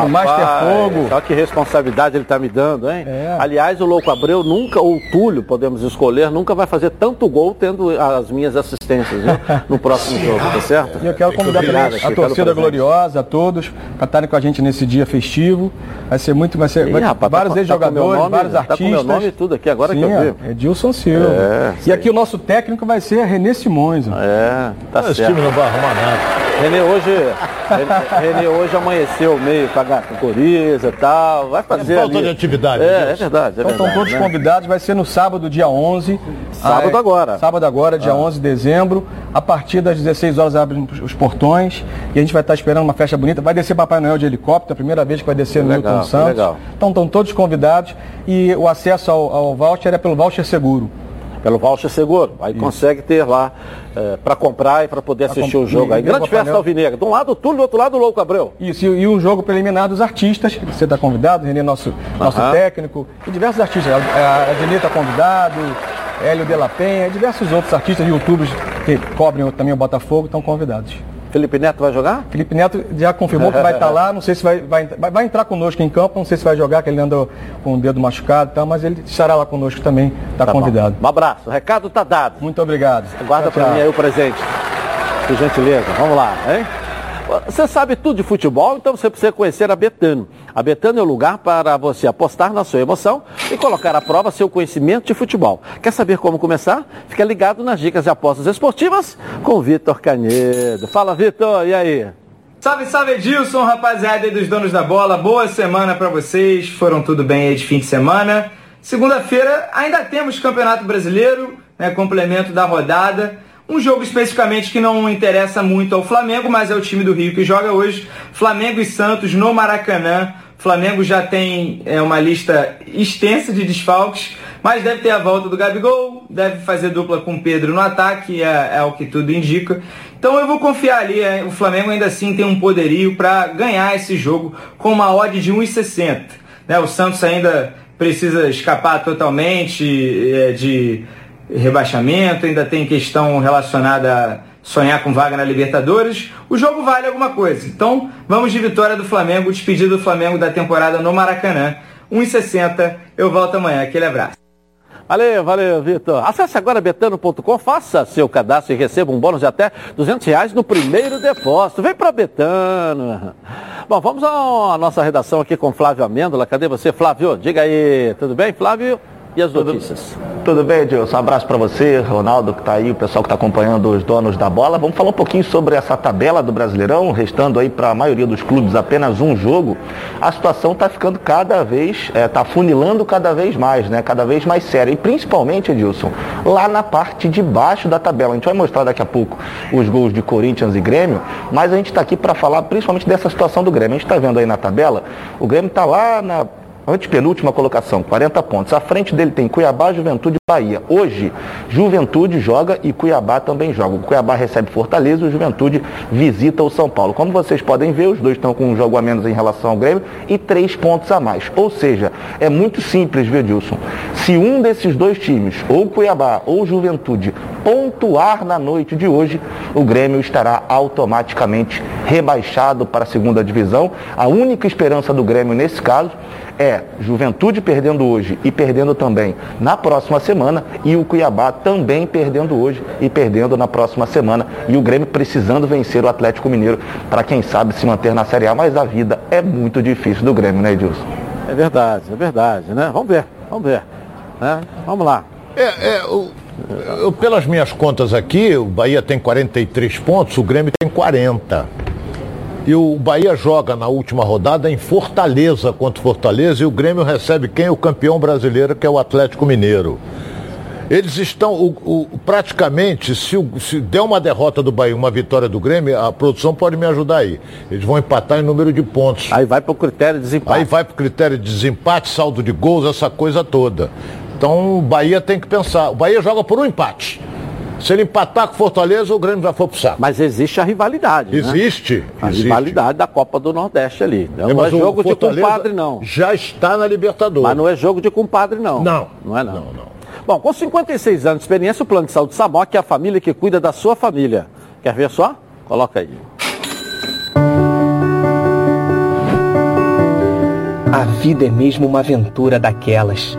Speaker 12: o Master Fogo.
Speaker 1: Olha que responsabilidade ele está me dando, hein?
Speaker 12: É.
Speaker 1: Aliás, o Louco Abreu nunca, ou o Túlio, podemos escolher, nunca vai fazer tanto gol tendo as minhas assistências, viu? No próximo jogo, tá certo?
Speaker 12: E eu quero convidar também a torcida gloriosa, a todos, para estarem com a gente nesse dia festivo. Vai ser muito, vai ser
Speaker 1: Ih,
Speaker 12: vai-
Speaker 1: rapaz, tá
Speaker 12: vários
Speaker 1: com- tá
Speaker 12: ex-jogadores, vários
Speaker 1: tá com
Speaker 12: artistas.
Speaker 1: meu nome e tudo aqui, agora
Speaker 12: Sim,
Speaker 1: que eu vi.
Speaker 12: É Edilson Silva.
Speaker 1: É,
Speaker 12: e aqui o nosso técnico vai ser Renê Simões. ó.
Speaker 1: É, tá
Speaker 2: Esse
Speaker 1: certo.
Speaker 2: time não vai arrumar nada.
Speaker 1: Renê hoje, Renê, hoje amanheceu meio com a coriza e tal, vai fazer
Speaker 2: falta
Speaker 1: ali.
Speaker 2: de atividade,
Speaker 1: É, é
Speaker 2: Edilson.
Speaker 1: verdade, é
Speaker 12: Então
Speaker 1: verdade.
Speaker 12: estão todos
Speaker 1: né?
Speaker 12: convidados, vai ser no sábado, dia 11.
Speaker 1: Sábado
Speaker 12: Ah,
Speaker 1: agora.
Speaker 12: Sábado agora, dia 11 de dezembro. A partir das 16 horas abrem os portões e a gente vai estar esperando uma festa bonita. Vai descer Papai Noel de helicóptero, a primeira vez que vai descer no Milton Santos.
Speaker 1: legal.
Speaker 12: Então estão todos convidados e o acesso ao, ao voucher é pelo voucher seguro.
Speaker 1: Pelo voucher seguro. Aí consegue ter lá para comprar e para poder assistir
Speaker 12: comp-
Speaker 1: o jogo. Aí
Speaker 12: e-
Speaker 1: grande festa alvinegra. De um lado o Túlio, do outro lado o Louco Abreu.
Speaker 12: Isso, e, e um jogo preliminar dos artistas. Você está convidado, Renê, nosso, nosso
Speaker 1: Aham.
Speaker 12: técnico, e diversos artistas. A Adnê está convidado, Hélio de la Penha, diversos outros artistas, youtubers que cobrem também o Botafogo, estão convidados.
Speaker 1: Felipe Neto vai jogar?
Speaker 12: Felipe Neto já confirmou que vai estar lá, não sei se vai, vai, vai- entrar conosco em campo, não sei se vai jogar, que ele anda com o dedo machucado e tal, mas ele estará lá conosco também, está
Speaker 1: Tá bom.
Speaker 12: convidado.
Speaker 1: Um abraço. O recado tá dado.
Speaker 12: Muito obrigado.
Speaker 1: Guarda para mim aí o presente. Por gentileza. Vamos lá, hein? Você sabe tudo de futebol, então você precisa conhecer a Betano. A Betano é o lugar para você apostar na sua emoção e colocar à prova seu conhecimento de futebol. Quer saber como começar? Fica ligado nas dicas de apostas esportivas com o Vitor Canedo. Fala, Vitor, e aí?
Speaker 13: Salve, salve Edilson, rapaziada aí dos donos da bola. Boa semana para vocês. Foram tudo bem aí de fim de semana. Segunda-feira ainda temos Campeonato Brasileiro, né, complemento da rodada. Um jogo especificamente que não interessa muito ao Flamengo, mas é o time do Rio que joga hoje. Flamengo e Santos no Maracanã. Flamengo já tem é, uma lista extensa de desfalques, mas deve ter a volta do Gabigol, deve fazer dupla com Pedro no ataque, é, é o que tudo indica. Então eu vou confiar ali, é, o Flamengo ainda assim tem um poderio para ganhar esse jogo com uma odd de 1,60. Né? O Santos ainda precisa escapar totalmente é, de rebaixamento, ainda tem questão relacionada a sonhar com vaga na Libertadores. O jogo vale alguma coisa. Então, vamos de vitória do Flamengo, despedida do Flamengo da temporada no Maracanã. 1,60. Eu volto amanhã. Aquele abraço.
Speaker 1: Valeu, valeu, Vitor. Acesse agora betano.com, faça seu cadastro e receba um bônus de até 200 reais no primeiro depósito. Vem para Betano. Bom, vamos à nossa redação aqui com Flávio Amêndola. Cadê você, Flávio? Diga aí, tudo bem, Flávio? E as notícias?
Speaker 6: Tudo bem, Edilson? Um abraço para você, Ronaldo, que está aí, o pessoal que está acompanhando os donos da bola. Vamos falar um pouquinho sobre essa tabela do Brasileirão, restando aí para a maioria dos clubes apenas um jogo. A situação está ficando cada vez, está funilando cada vez mais, né? Cada vez mais séria. E principalmente, Edilson, lá na parte de baixo da tabela. A gente vai mostrar daqui a pouco os gols de Corinthians e Grêmio, mas a gente está aqui para falar principalmente dessa situação do Grêmio. A gente está vendo aí na tabela, o Grêmio está lá na antepenúltima colocação, 40 pontos. À frente dele tem Cuiabá, Juventude e Bahia. Hoje, Juventude joga e Cuiabá também joga. O Cuiabá recebe Fortaleza e o Juventude visita o São Paulo. Como vocês podem ver, os dois estão com um jogo a menos em relação ao Grêmio e três pontos a mais. Ou seja, é muito simples, viu, Dilson? Se um desses dois times, ou Cuiabá ou Juventude, pontuar na noite de hoje, o Grêmio estará automaticamente rebaixado para a segunda divisão. A única esperança do Grêmio nesse caso é Juventude perdendo hoje e perdendo também na próxima semana e o Cuiabá também perdendo hoje e perdendo na próxima semana e o Grêmio precisando vencer o Atlético Mineiro para quem sabe se manter na Série A, mas a vida é muito difícil do Grêmio, né, Edilson?
Speaker 1: É verdade, é verdade, né? Vamos ver, vamos ver. Né? Vamos lá.
Speaker 2: É, é, o, eu, pelas minhas contas aqui, o Bahia tem 43 pontos, o Grêmio tem 40. E o Bahia joga na última rodada em Fortaleza contra Fortaleza e o Grêmio recebe quem? O campeão brasileiro, que é o Atlético Mineiro. Eles estão, o, o, praticamente, se, o, se der uma derrota do Bahia, uma vitória do Grêmio, a produção pode me ajudar aí. Eles vão empatar em número de pontos.
Speaker 1: Aí vai para o critério de desempate.
Speaker 2: Aí vai para o critério de desempate, saldo de gols, essa coisa toda. Então o Bahia tem que pensar. O Bahia joga por um empate. Se ele empatar com Fortaleza, o Grêmio já foi pro saco.
Speaker 1: Mas existe a rivalidade.
Speaker 2: Existe.
Speaker 1: Né? A
Speaker 2: existe.
Speaker 1: rivalidade da Copa do Nordeste ali. Não é, não é jogo de compadre, não.
Speaker 2: Já está na Libertadores.
Speaker 1: Mas não é jogo de compadre, não.
Speaker 2: Não.
Speaker 1: Não é, não. não, não. Bom, com 56 anos de experiência, o Plano de Saúde Samok é a família que cuida da sua família. Quer ver só? Coloca aí.
Speaker 14: A vida é mesmo uma aventura daquelas.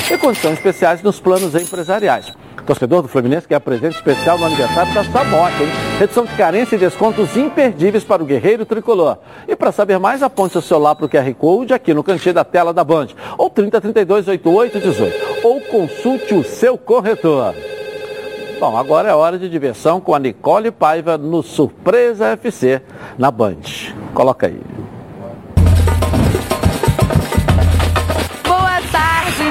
Speaker 1: E condições especiais nos planos empresariais. Torcedor do Fluminense quer presente especial no aniversário da Samok, hein? Redução de carência e descontos imperdíveis para o guerreiro tricolor. E para saber mais, aponte seu celular para o QR Code aqui no cantinho da tela da Band. Ou 3032 8818. Ou consulte o seu corretor. Bom, agora é hora de diversão com a Nicole Paiva no Surpresa FC na Band. Coloca aí.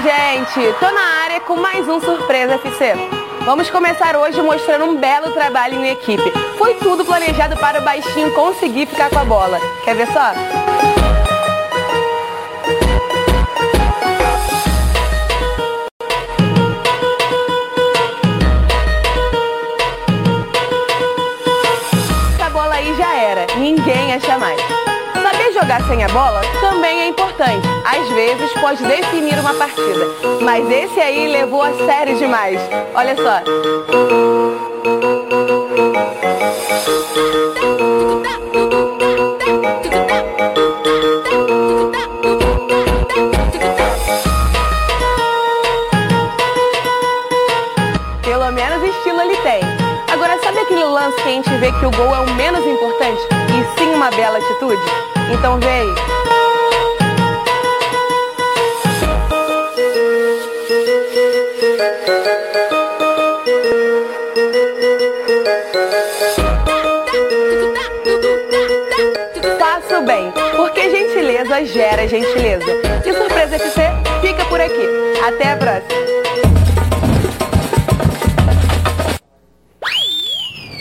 Speaker 5: Gente? Tô na área com mais um Surpresa FC. Vamos começar hoje mostrando um belo trabalho em equipe. Foi tudo planejado para o baixinho conseguir ficar com a bola. Quer ver só? Essa bola aí já era, ninguém acha mais. Jogar sem a bola também é importante. Às vezes pode definir uma partida. Mas esse aí levou a sério demais. Olha só.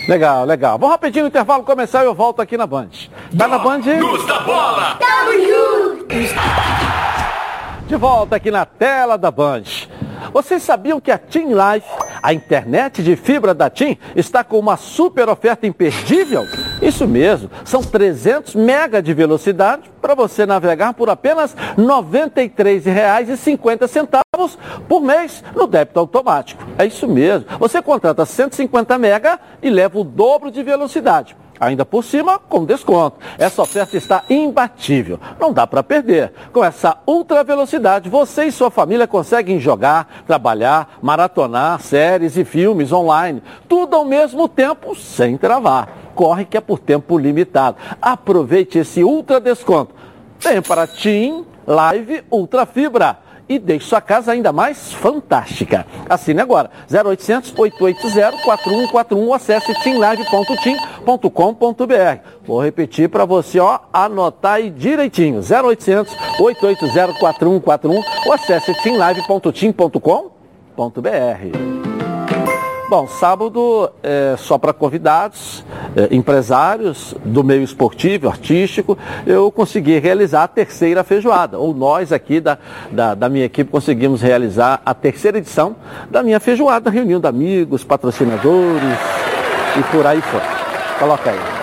Speaker 1: Legal, legal. Vamos rapidinho no intervalo começar e eu volto aqui na Band. Tá na Band?
Speaker 3: Luz da bola!
Speaker 1: Tamo! De volta aqui na tela da Band. Vocês sabiam que a Team Life, a internet de fibra da Team, está com uma super oferta imperdível? Isso mesmo, são 300 mega de velocidade para você navegar por apenas R$ 93,50 por mês no débito automático. É isso mesmo. Você contrata 150 mega e leva o dobro de velocidade. Ainda por cima, com desconto. Essa oferta está imbatível. Não dá para perder. Com essa ultra velocidade, você e sua família conseguem jogar, trabalhar, maratonar séries e filmes online. Tudo ao mesmo tempo, sem travar. Corre que é por tempo limitado. Aproveite esse ultra desconto. Tem para Team Live Ultra Fibra e deixe sua casa ainda mais fantástica. Assine agora, 0800 880 4141 ou acesse teamlive.team.com.br. Vou repetir para você, ó, anotar aí direitinho, 0800 880 4141 ou acesse teamlive.team.com.br. Bom, sábado é só para convidados, é, empresários do meio esportivo, artístico, eu consegui realizar a terceira feijoada. Ou nós aqui da, da, da minha equipe conseguimos realizar a terceira edição da minha feijoada, reunindo amigos, patrocinadores e por aí foi. Coloca aí.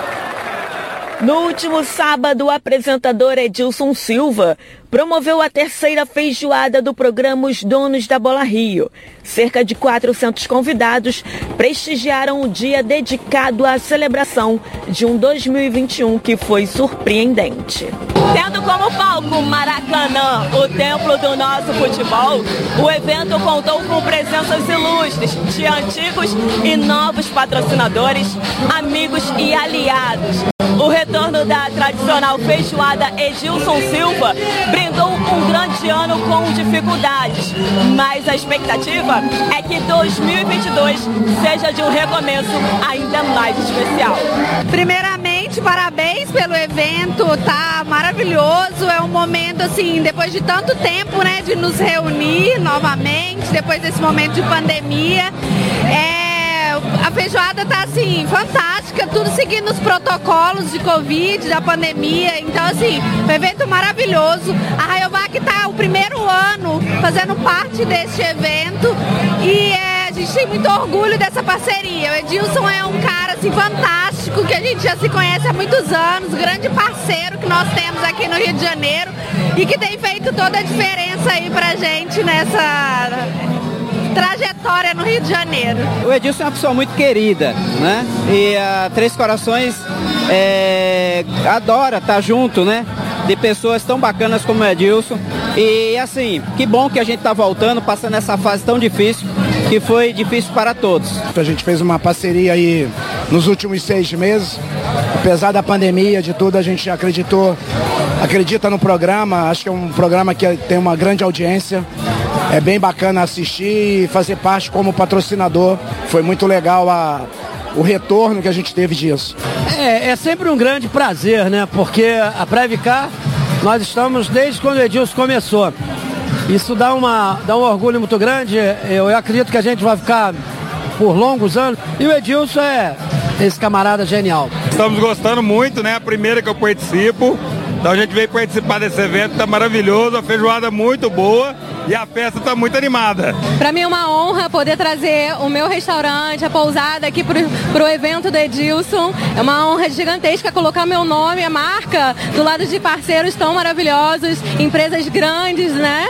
Speaker 15: No último sábado, o apresentador Edilson Silva promoveu a terceira feijoada do programa Os Donos da Bola Rio. Cerca de 400 convidados prestigiaram o dia dedicado à celebração de um 2021 que foi surpreendente. Tendo como palco Maracanã, o templo do nosso futebol, o evento contou com presenças ilustres de antigos e novos patrocinadores, amigos e aliados. O retorno da tradicional feijoada Edilson Silva brindou um grande ano com dificuldades, mas a expectativa é que 2022 seja de um recomeço ainda mais especial.
Speaker 16: Primeiramente, parabéns pelo evento, tá maravilhoso. É um momento assim, depois de tanto tempo, né, de nos reunir novamente, depois desse momento de pandemia. É, a feijoada tá assim, fantástica, tudo seguindo os protocolos de Covid, da pandemia. Então, assim, um evento maravilhoso. A Rayovac tá o primeiro ano fazendo parte deste evento e é, a gente tem muito orgulho dessa parceria. O Edilson é um cara assim, fantástico, que a gente já se conhece há muitos anos, grande parceiro que nós temos aqui no Rio de Janeiro e que tem feito toda a diferença aí pra gente nessa trajetória no Rio de Janeiro.
Speaker 17: O Edilson é uma pessoa muito querida, né? E a Três Corações é, adora estar junto, né? De pessoas tão bacanas como o Edilson. E assim, que bom que a gente está voltando, passando essa fase tão difícil, que foi difícil para todos.
Speaker 18: A gente fez uma parceria aí nos últimos seis meses. Apesar da pandemia, de tudo, a gente acreditou, acredita no programa. Acho que é um programa que tem uma grande audiência. É bem bacana assistir e fazer parte como patrocinador. Foi muito legal a, o retorno que a gente teve disso.
Speaker 19: É, é sempre um grande prazer, né? Porque a Previcar, nós estamos desde quando o Edilson começou. Isso dá, uma, dá um orgulho muito grande. Eu, eu acredito que a gente vai ficar por longos anos. E o Edilson é esse camarada genial.
Speaker 20: Estamos gostando muito, né? A primeira que eu participo. Então a gente veio participar desse evento, tá maravilhoso, a feijoada muito boa e a festa tá muito animada.
Speaker 21: Para mim é uma honra poder trazer o meu restaurante, a pousada aqui pro, pro evento do Edilson. É uma honra gigantesca colocar meu nome, a marca, do lado de parceiros tão maravilhosos, empresas grandes, né?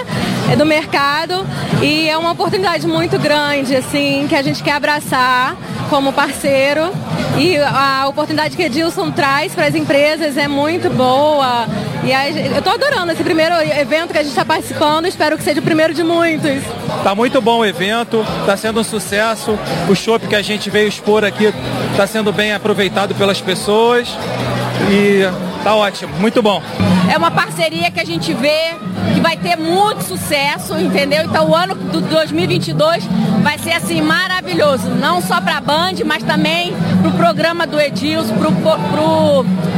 Speaker 21: Do mercado. E é uma oportunidade muito grande, assim, que a gente quer abraçar como parceiro. E a oportunidade que Edilson traz para as empresas é muito boa. E aí, eu estou adorando esse primeiro evento que a gente está participando. Espero que seja o primeiro de muitos.
Speaker 22: Tá muito bom o evento, tá sendo um sucesso. O shopping que a gente veio expor aqui está sendo bem aproveitado pelas pessoas. E tá ótimo, muito bom.
Speaker 23: É uma parceria que a gente vê que vai ter muito sucesso, entendeu? Então o ano do 2022 vai ser assim maravilhoso, não só para a Band, mas também para o programa do Edilson, para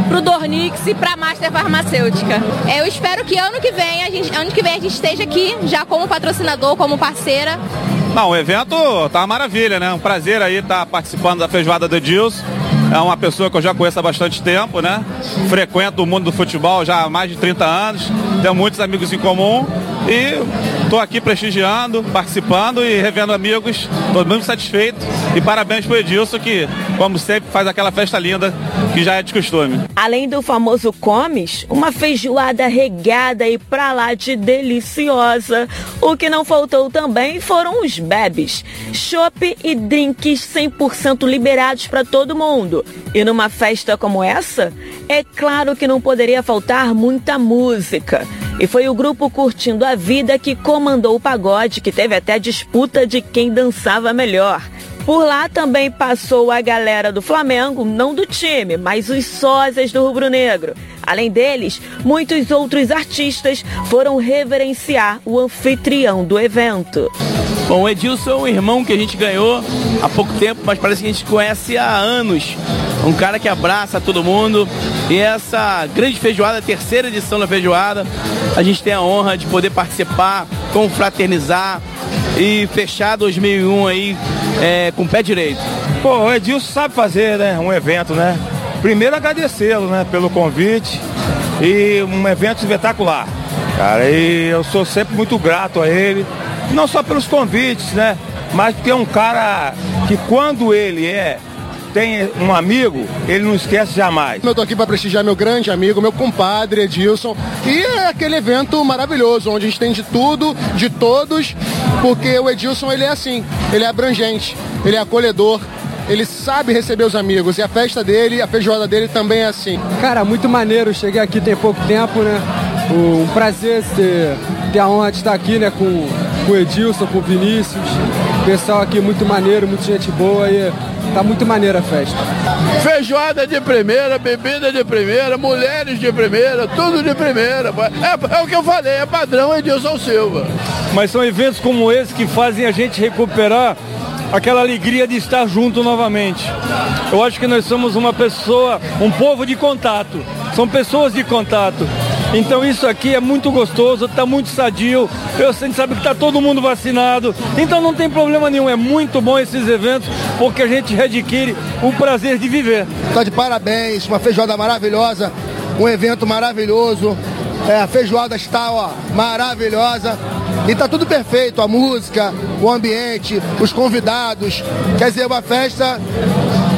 Speaker 23: pro, pro Dornix e para a Master Farmacêutica.
Speaker 21: Eu espero que ano que vem a gente, ano que vem a gente esteja aqui já como patrocinador, como parceira.
Speaker 20: Não, o evento tá uma maravilha, né? Um prazer aí estar tá participando da feijoada do Edilson. É uma pessoa que eu já conheço há bastante tempo, né? Frequento o mundo do futebol já há mais de 30 anos, tenho muitos amigos em comum e estou aqui prestigiando, participando e revendo amigos. Estou muito satisfeito e parabéns para o Edilson que, como sempre, faz aquela festa linda que já é de costume.
Speaker 15: Além do famoso comes, uma feijoada regada e pra lá de deliciosa. O que não faltou também foram os bebes, chopp e drinks 100% liberados para todo mundo. E numa festa como essa, é claro que não poderia faltar muita música. E foi o grupo Curtindo a Vida que comandou o pagode, que teve até disputa de quem dançava melhor. Por lá também passou a galera do Flamengo, não do time, mas os sósias do Rubro Negro. Além deles, muitos outros artistas foram reverenciar o anfitrião do evento.
Speaker 24: Bom, o Edilson é um irmão que a gente ganhou há pouco tempo, mas parece que a gente conhece há anos. Um cara que abraça todo mundo. E essa grande feijoada, terceira edição da feijoada, a gente tem a honra de poder participar, confraternizar e fechar 2001 aí é, com o pé direito.
Speaker 20: Pô, o Edilson sabe fazer, né? Um evento, né? Primeiro agradecê-lo, né? Pelo convite e um evento espetacular. Cara, e eu sou sempre muito grato a ele, não só pelos convites, né? Mas porque é um cara que quando ele é tem um amigo, ele não esquece jamais.
Speaker 25: Eu tô aqui para prestigiar meu grande amigo, meu compadre Edilson. E é aquele evento maravilhoso, onde a gente tem de tudo, de todos, porque o Edilson ele é assim, ele é abrangente, ele é acolhedor, ele sabe receber os amigos. E a festa dele, a feijoada dele também é assim.
Speaker 26: Cara, muito maneiro. Cheguei aqui tem pouco tempo, né? Um prazer ter, ter a honra de estar aqui, né? Com, com o Edilson, com o Vinícius. Pessoal aqui muito maneiro, muita gente boa e Tá muito maneira a festa.
Speaker 27: Feijoada de primeira, bebida de primeira, mulheres de primeira, tudo de primeira. É, é o que eu falei, é padrão Edilson Silva.
Speaker 20: Mas são eventos como esse que fazem a gente recuperar aquela alegria de estar junto novamente. Eu acho que nós somos uma pessoa, um povo de contato. São pessoas de contato. Então isso aqui é muito gostoso, está muito sadio. Eu sei, sabe que está todo mundo vacinado. Então não tem problema nenhum. É muito bom esses eventos porque a gente readquire o prazer de viver.
Speaker 25: Está de parabéns, uma feijoada maravilhosa, um evento maravilhoso. É, a feijoada está ó, maravilhosa. E tá tudo perfeito, a música, o ambiente, os convidados. Quer dizer, uma festa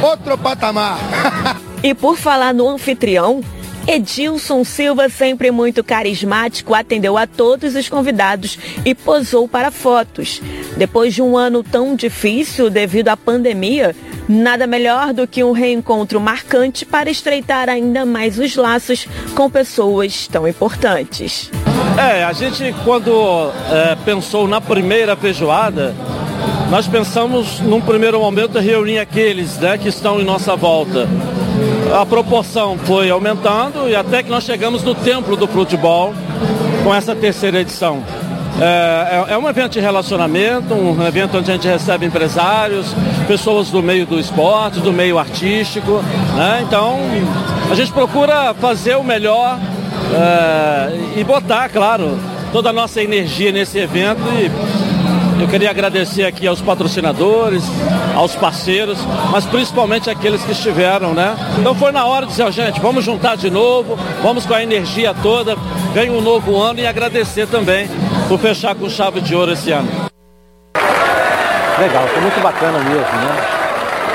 Speaker 25: outro patamar.
Speaker 15: e por falar no anfitrião, Edilson Silva, sempre muito carismático, atendeu a todos os convidados e posou para fotos. Depois de um ano tão difícil devido à pandemia, nada melhor do que um reencontro marcante para estreitar ainda mais os laços com pessoas tão importantes.
Speaker 20: É, a gente quando é, pensou na primeira feijoada, nós pensamos num primeiro momento reunir aqueles né, que estão em nossa volta a proporção foi aumentando e até que nós chegamos no templo do futebol com essa terceira edição. É, é, é, um evento de relacionamento, um evento onde a gente recebe empresários, pessoas do meio do esporte, do meio artístico. Né? Então, a gente procura fazer o melhor é, e botar, claro,
Speaker 28: toda a nossa energia nesse evento e eu queria agradecer aqui aos patrocinadores, aos parceiros, mas principalmente aqueles que estiveram, né? Então foi na hora de dizer, gente, vamos juntar de novo, vamos com a energia toda, vem um novo ano e agradecer também por fechar com chave de ouro esse ano.
Speaker 1: Legal, foi muito bacana mesmo, né?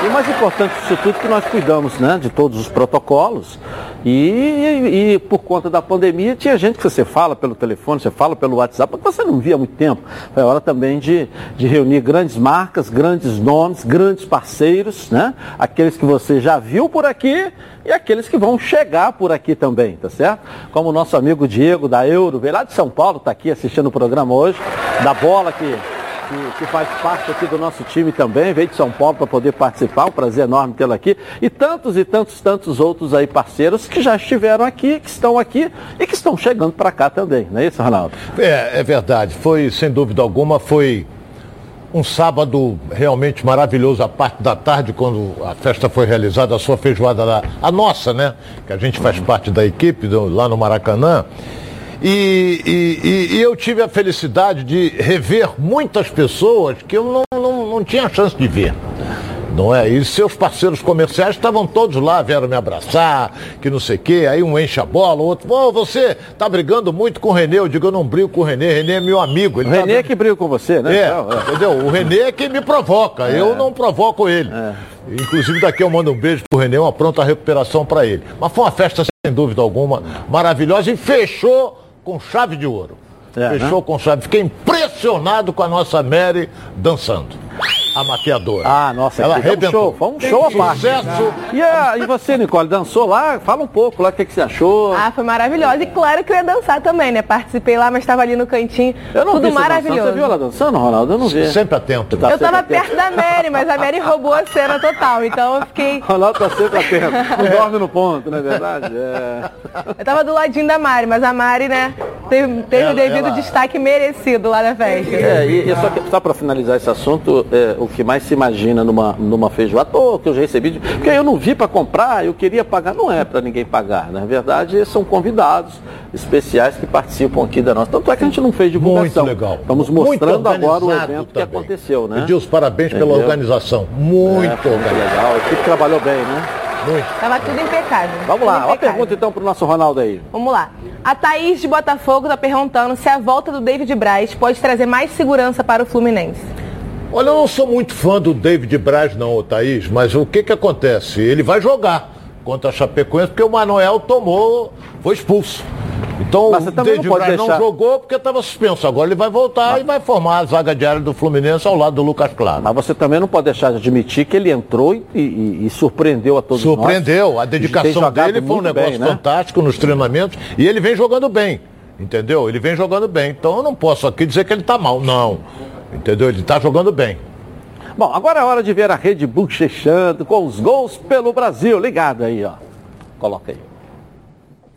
Speaker 1: E o mais importante disso tudo é que nós cuidamos né, de todos os protocolos. E, e, por conta da pandemia, tinha gente que você fala pelo telefone, você fala pelo WhatsApp, porque você não via há muito tempo. Foi hora também de, de reunir grandes marcas, grandes nomes, grandes parceiros, né? Aqueles que você já viu por aqui e aqueles que vão chegar por aqui também, tá certo? Como o nosso amigo Diego da Euro, veio lá de São Paulo, está aqui assistindo o programa hoje, da bola que que, que, faz parte aqui do nosso time também, veio de São Paulo para poder participar, um prazer enorme tê-lo aqui. E tantos e tantos, tantos outros aí parceiros que já estiveram aqui, que estão aqui e que estão chegando para cá também, não é isso, Ronaldo?
Speaker 2: É, é verdade. Foi, sem dúvida alguma, foi um sábado realmente maravilhoso, a parte da tarde, quando a festa foi realizada, a sua feijoada lá, a nossa, né? Que a gente faz parte da equipe do, lá no Maracanã. E, e, e, eu tive a felicidade de rever muitas pessoas que eu não, não, não tinha chance de ver. Não é? E seus parceiros comerciais estavam todos lá, vieram me abraçar, que não sei o quê. Aí um enche a bola, o outro, oh, você tá brigando muito com o Renê. Eu digo, eu não brigo com o Renê, Renê é meu amigo.
Speaker 1: Ele o Renê tá... é que briga com você, né?
Speaker 2: É, é, entendeu? O Renê é que me provoca, é. eu não provoco ele. É. Inclusive daqui eu mando um beijo pro Renê, uma pronta recuperação para ele. Mas foi uma festa, sem dúvida alguma, maravilhosa e fechou com chave de ouro. É, Fechou né? com chave. Fiquei impressionado com a nossa Mary dançando a maquiadora.
Speaker 1: Ah, nossa, ela arrebentou. Foi um show, foi um show a parte. Sucesso. E, a, e você, Nicole, dançou lá? Fala um pouco lá, o que, que você achou?
Speaker 5: Ah, foi maravilhosa. E claro que eu ia dançar também, né? Participei lá, mas estava ali no cantinho. Eu não Tudo vi maravilhoso. Você
Speaker 1: viu ela dançando, Ronaldo? Eu não vi.
Speaker 2: Sempre atento.
Speaker 5: Tá eu estava perto da Mary, mas a Mary roubou a cena total, então eu fiquei...
Speaker 1: Ronaldo tá sempre atento. Não dorme no ponto, não é verdade? É.
Speaker 5: Eu estava do ladinho da Mari, mas a Mari, né, teve, teve ela, o devido ela... destaque merecido lá na festa.
Speaker 1: É, e, e só, só para finalizar esse assunto, é, o que mais se imagina numa, numa feijoada, que eu já recebi, porque eu não vi para comprar, eu queria pagar, não é para ninguém pagar, na verdade são convidados especiais que participam aqui da nossa. Tanto é que a gente não fez divulgação.
Speaker 2: Muito legal.
Speaker 1: Estamos mostrando agora o evento também. que aconteceu, né?
Speaker 2: Edilson, parabéns Entendeu? pela organização. Muito,
Speaker 1: é, muito legal. A equipe trabalhou bem, né?
Speaker 5: Muito. Tava tudo impecável.
Speaker 1: Vamos lá,
Speaker 5: impecável.
Speaker 1: uma pergunta então para o nosso Ronaldo aí.
Speaker 5: Vamos lá. A Thaís de Botafogo está perguntando se a volta do David Braz pode trazer mais segurança para o Fluminense.
Speaker 2: Olha, eu não sou muito fã do David Braz, não, Thaís, mas o que que acontece? Ele vai jogar contra a Chapecoense porque o Manuel tomou, foi expulso. Então o David Braz deixar... não jogou porque estava suspenso. Agora ele vai voltar mas... e vai formar a zaga diária do Fluminense ao lado do Lucas Claro.
Speaker 1: Mas você também não pode deixar de admitir que ele entrou e, e, e surpreendeu a todos
Speaker 2: surpreendeu. nós. Surpreendeu. A dedicação dele foi um negócio bem, né? fantástico nos treinamentos e ele vem jogando bem. Entendeu? Ele vem jogando bem. Então eu não posso aqui dizer que ele está mal. Não. Entendeu? Ele está jogando bem.
Speaker 1: Bom, agora é hora de ver a Rede bochechando com os gols pelo Brasil. Ligado aí, ó. Coloca aí.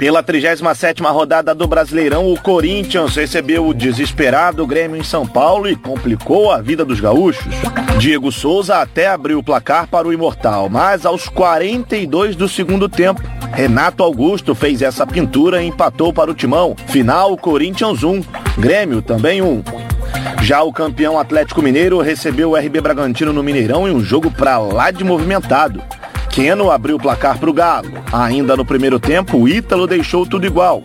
Speaker 7: Pela 37ª rodada do Brasileirão, o Corinthians recebeu o desesperado Grêmio em São Paulo e complicou a vida dos gaúchos. Diego Souza até abriu o placar para o Imortal, mas aos 42 do segundo tempo, Renato Augusto fez essa pintura e empatou para o Timão. Final, Corinthians 1, Grêmio também 1. Já o campeão Atlético Mineiro recebeu o RB Bragantino no Mineirão em um jogo pra lá de movimentado. Keno abriu o placar para o Galo. Ainda no primeiro tempo, o Ítalo deixou tudo igual.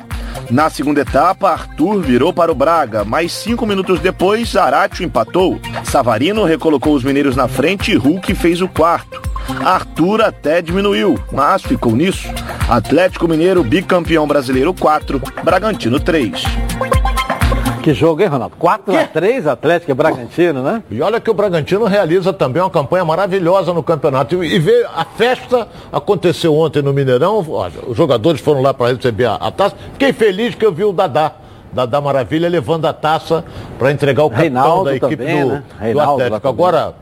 Speaker 7: Na segunda etapa, Arthur virou para o Braga, mas cinco minutos depois, Zaratio empatou. Savarino recolocou os mineiros na frente e Hulk fez o quarto. Arthur até diminuiu, mas ficou nisso. Atlético Mineiro bicampeão brasileiro 4, Bragantino 3.
Speaker 1: Que jogo, hein, Ronaldo? 4x3 Atlético e Bragantino, né?
Speaker 2: E olha que o Bragantino realiza também uma campanha maravilhosa no campeonato. E, e ver a festa aconteceu ontem no Mineirão. Olha, os jogadores foram lá para receber a, a, taça. Fiquei feliz que eu vi o Dadá. Dadá Maravilha levando a taça para entregar o capitão Reinaldo da equipe também, do, né? do Atlético. Agora,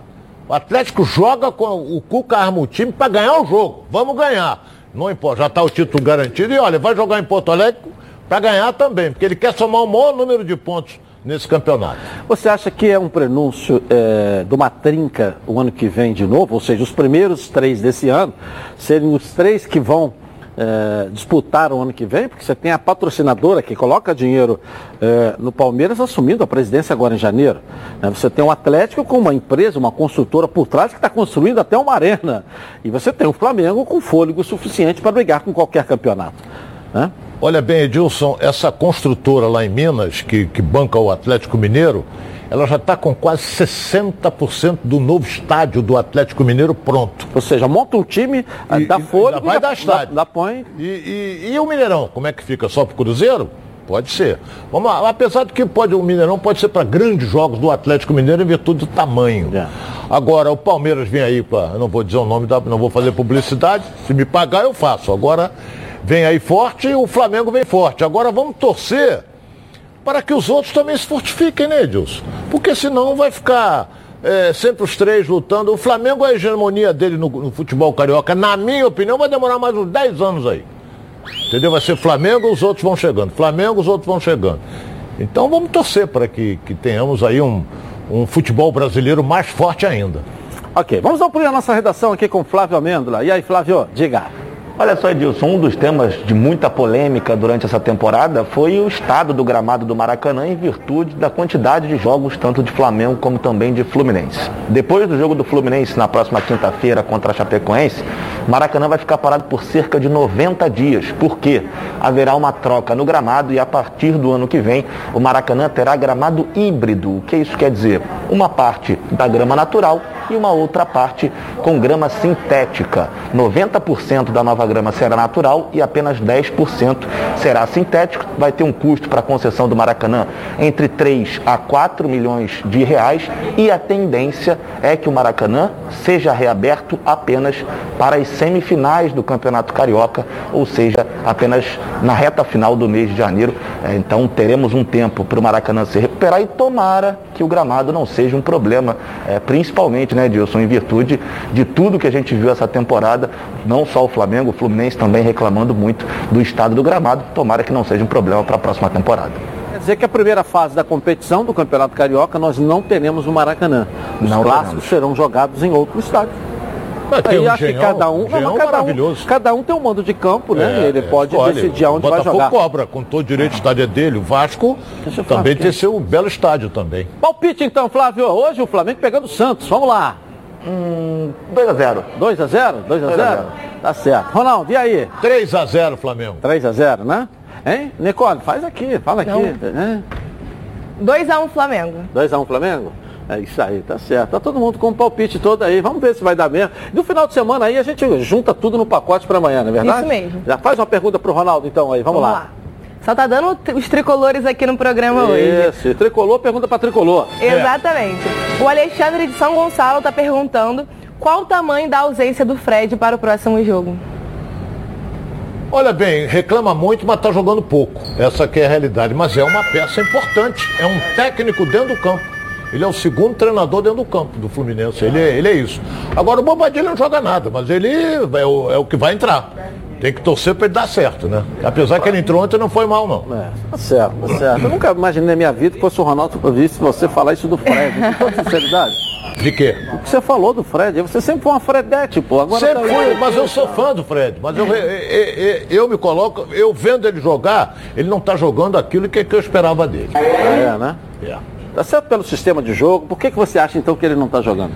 Speaker 2: o Atlético joga com o Cuca arma o time para ganhar o jogo. Vamos ganhar. Não importa, já está o título garantido. E olha, vai jogar em Porto Alegre para ganhar também, porque ele quer somar o maior número de pontos nesse campeonato.
Speaker 1: Você acha que é um prenúncio é, de uma trinca o ano que vem de novo? Ou seja, os primeiros três desse ano serem os três que vão é, disputar o ano que vem, porque você tem a patrocinadora que coloca dinheiro é, no Palmeiras assumindo a presidência agora em janeiro. Né? Você tem o Atlético com uma empresa, uma construtora por trás que está construindo até uma arena. E você tem o Flamengo com fôlego suficiente para brigar com qualquer campeonato. Né?
Speaker 2: Olha bem, Edilson, essa construtora lá em Minas, que, que banca o Atlético Mineiro, ela já está com quase 60% do novo estádio do Atlético Mineiro pronto.
Speaker 1: Ou seja, monta um time, e, dá fôlego,
Speaker 2: vai dar estádio.
Speaker 1: Dá, põe.
Speaker 2: E, e, e, o Mineirão, como é que fica? Só para o Cruzeiro? Pode ser. Vamos lá, apesar de que pode, o Mineirão pode ser para grandes jogos do Atlético Mineiro em virtude do tamanho. É. Agora, o Palmeiras vem aí para. Não vou dizer o nome da. Não vou fazer publicidade. Se me pagar, eu faço. Agora vem aí forte e o Flamengo vem forte. Agora vamos torcer para que os outros também se fortifiquem, né, Edilson? Porque senão vai ficar é, sempre os três lutando. O Flamengo, a hegemonia dele no, no, futebol carioca, na minha opinião, vai demorar mais uns 10 anos aí. Entendeu? Vai ser Flamengo, os outros vão chegando. Flamengo, os outros vão chegando. Então vamos torcer para que, que tenhamos aí um, um futebol brasileiro mais forte ainda.
Speaker 1: Ok, vamos ampliar a nossa redação aqui com Flávio Amêndola. E aí, Flávio, diga.
Speaker 6: Olha só, Edilson, um dos temas de muita polêmica durante essa temporada foi o estado do gramado do Maracanã em virtude da quantidade de jogos tanto de Flamengo como também de Fluminense. Depois do jogo do Fluminense na próxima quinta-feira contra a Chapecoense, Maracanã vai ficar parado por cerca de 90 dias, porque haverá uma troca no gramado e a partir do ano que vem o Maracanã terá gramado híbrido. O que isso quer dizer? Uma parte da grama natural e uma outra parte com grama sintética. 90% da nova grama será natural e apenas 10% será sintético. Vai ter um custo para a concessão do Maracanã entre 3 a 4 milhões de reais e a tendência é que o Maracanã seja reaberto apenas para as semifinais do Campeonato Carioca, ou seja, apenas na reta final do mês de janeiro. Então teremos um tempo para o Maracanã se recuperar e tomara que o gramado não seja um problema, é, principalmente, né, Dilson, em virtude de tudo que a gente viu essa temporada, não só o Flamengo, o Fluminense também reclamando muito do estado do gramado. Tomara que não seja um problema para a próxima temporada.
Speaker 1: Quer dizer que a primeira fase da competição do Campeonato Carioca nós não teremos no Maracanã. Os não clássicos teremos. serão jogados em outro estádio. Aí um acho que cada um, não, cada um, cada um tem um mando de campo, né? É, Ele pode é, decidir aonde vai jogar.
Speaker 2: cobra, com todo direito de estádio é dele. O Vasco também tem seu belo estádio também.
Speaker 1: Palpite então, Flávio. Hoje o Flamengo pegando o Santos. Vamos lá.
Speaker 6: Hum, 2x0.
Speaker 1: 2x0? 2x0? Tá certo. Ronaldo, e aí?
Speaker 2: 3x0 Flamengo.
Speaker 1: 3x0, né? Hein? Nicole, faz aqui, fala aqui. Né?
Speaker 5: 2x1 Flamengo.
Speaker 1: 2x1 Flamengo? É isso aí, tá certo. Tá todo mundo com um palpite todo aí. Vamos ver se vai dar mesmo. No final de semana aí a gente junta tudo no pacote para amanhã, não é verdade?
Speaker 5: Isso mesmo.
Speaker 1: Já faz uma pergunta pro Ronaldo então aí. Vamos, Vamos lá. lá.
Speaker 5: Só tá dando os tricolores aqui no programa
Speaker 1: Isso.
Speaker 5: hoje.
Speaker 1: Isso, tricolor pergunta para tricolor.
Speaker 5: Exatamente. É. O Alexandre de São Gonçalo tá perguntando qual o tamanho da ausência do Fred para o próximo jogo.
Speaker 2: Olha bem, reclama muito, mas está jogando pouco. Essa é a realidade. Mas é uma peça importante. É um técnico dentro do campo. Ele é o segundo treinador dentro do campo do Fluminense. Ele, é, ele é isso. Agora o Bobadilha não joga nada, mas ele é o, é o que vai entrar. Tem que torcer para ele dar certo, né? Apesar que ele entrou ontem não foi mal, não.
Speaker 1: É, tá certo, tá certo. Eu nunca imaginei na minha vida que fosse o Ronaldo visse você falar isso do Fred. Com toda sinceridade.
Speaker 2: De quê?
Speaker 1: O que você falou do Fred. Você sempre foi uma Fredete, pô. Agora
Speaker 2: sempre tá foi, mas eu sou fã do Fred. Mas eu, eu, eu, eu, me coloco, eu vendo ele jogar, ele não está jogando aquilo que eu esperava dele.
Speaker 1: É, né? É. Tá certo pelo sistema de jogo. Por que, que você acha então que ele não está jogando?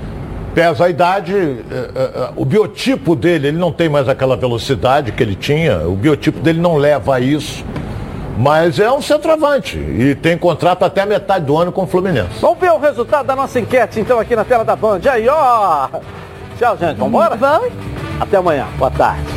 Speaker 2: pesa a idade, é, é, é, o biotipo dele, ele não tem mais aquela velocidade que ele tinha, o biotipo dele não leva a isso. Mas é um centroavante e tem contrato até a metade do ano com o Fluminense.
Speaker 1: Vamos ver o resultado da nossa enquete então aqui na tela da Band. Aí, ó! Tchau, gente. Vamos embora?
Speaker 5: Vamos.
Speaker 1: Até amanhã. Boa tarde.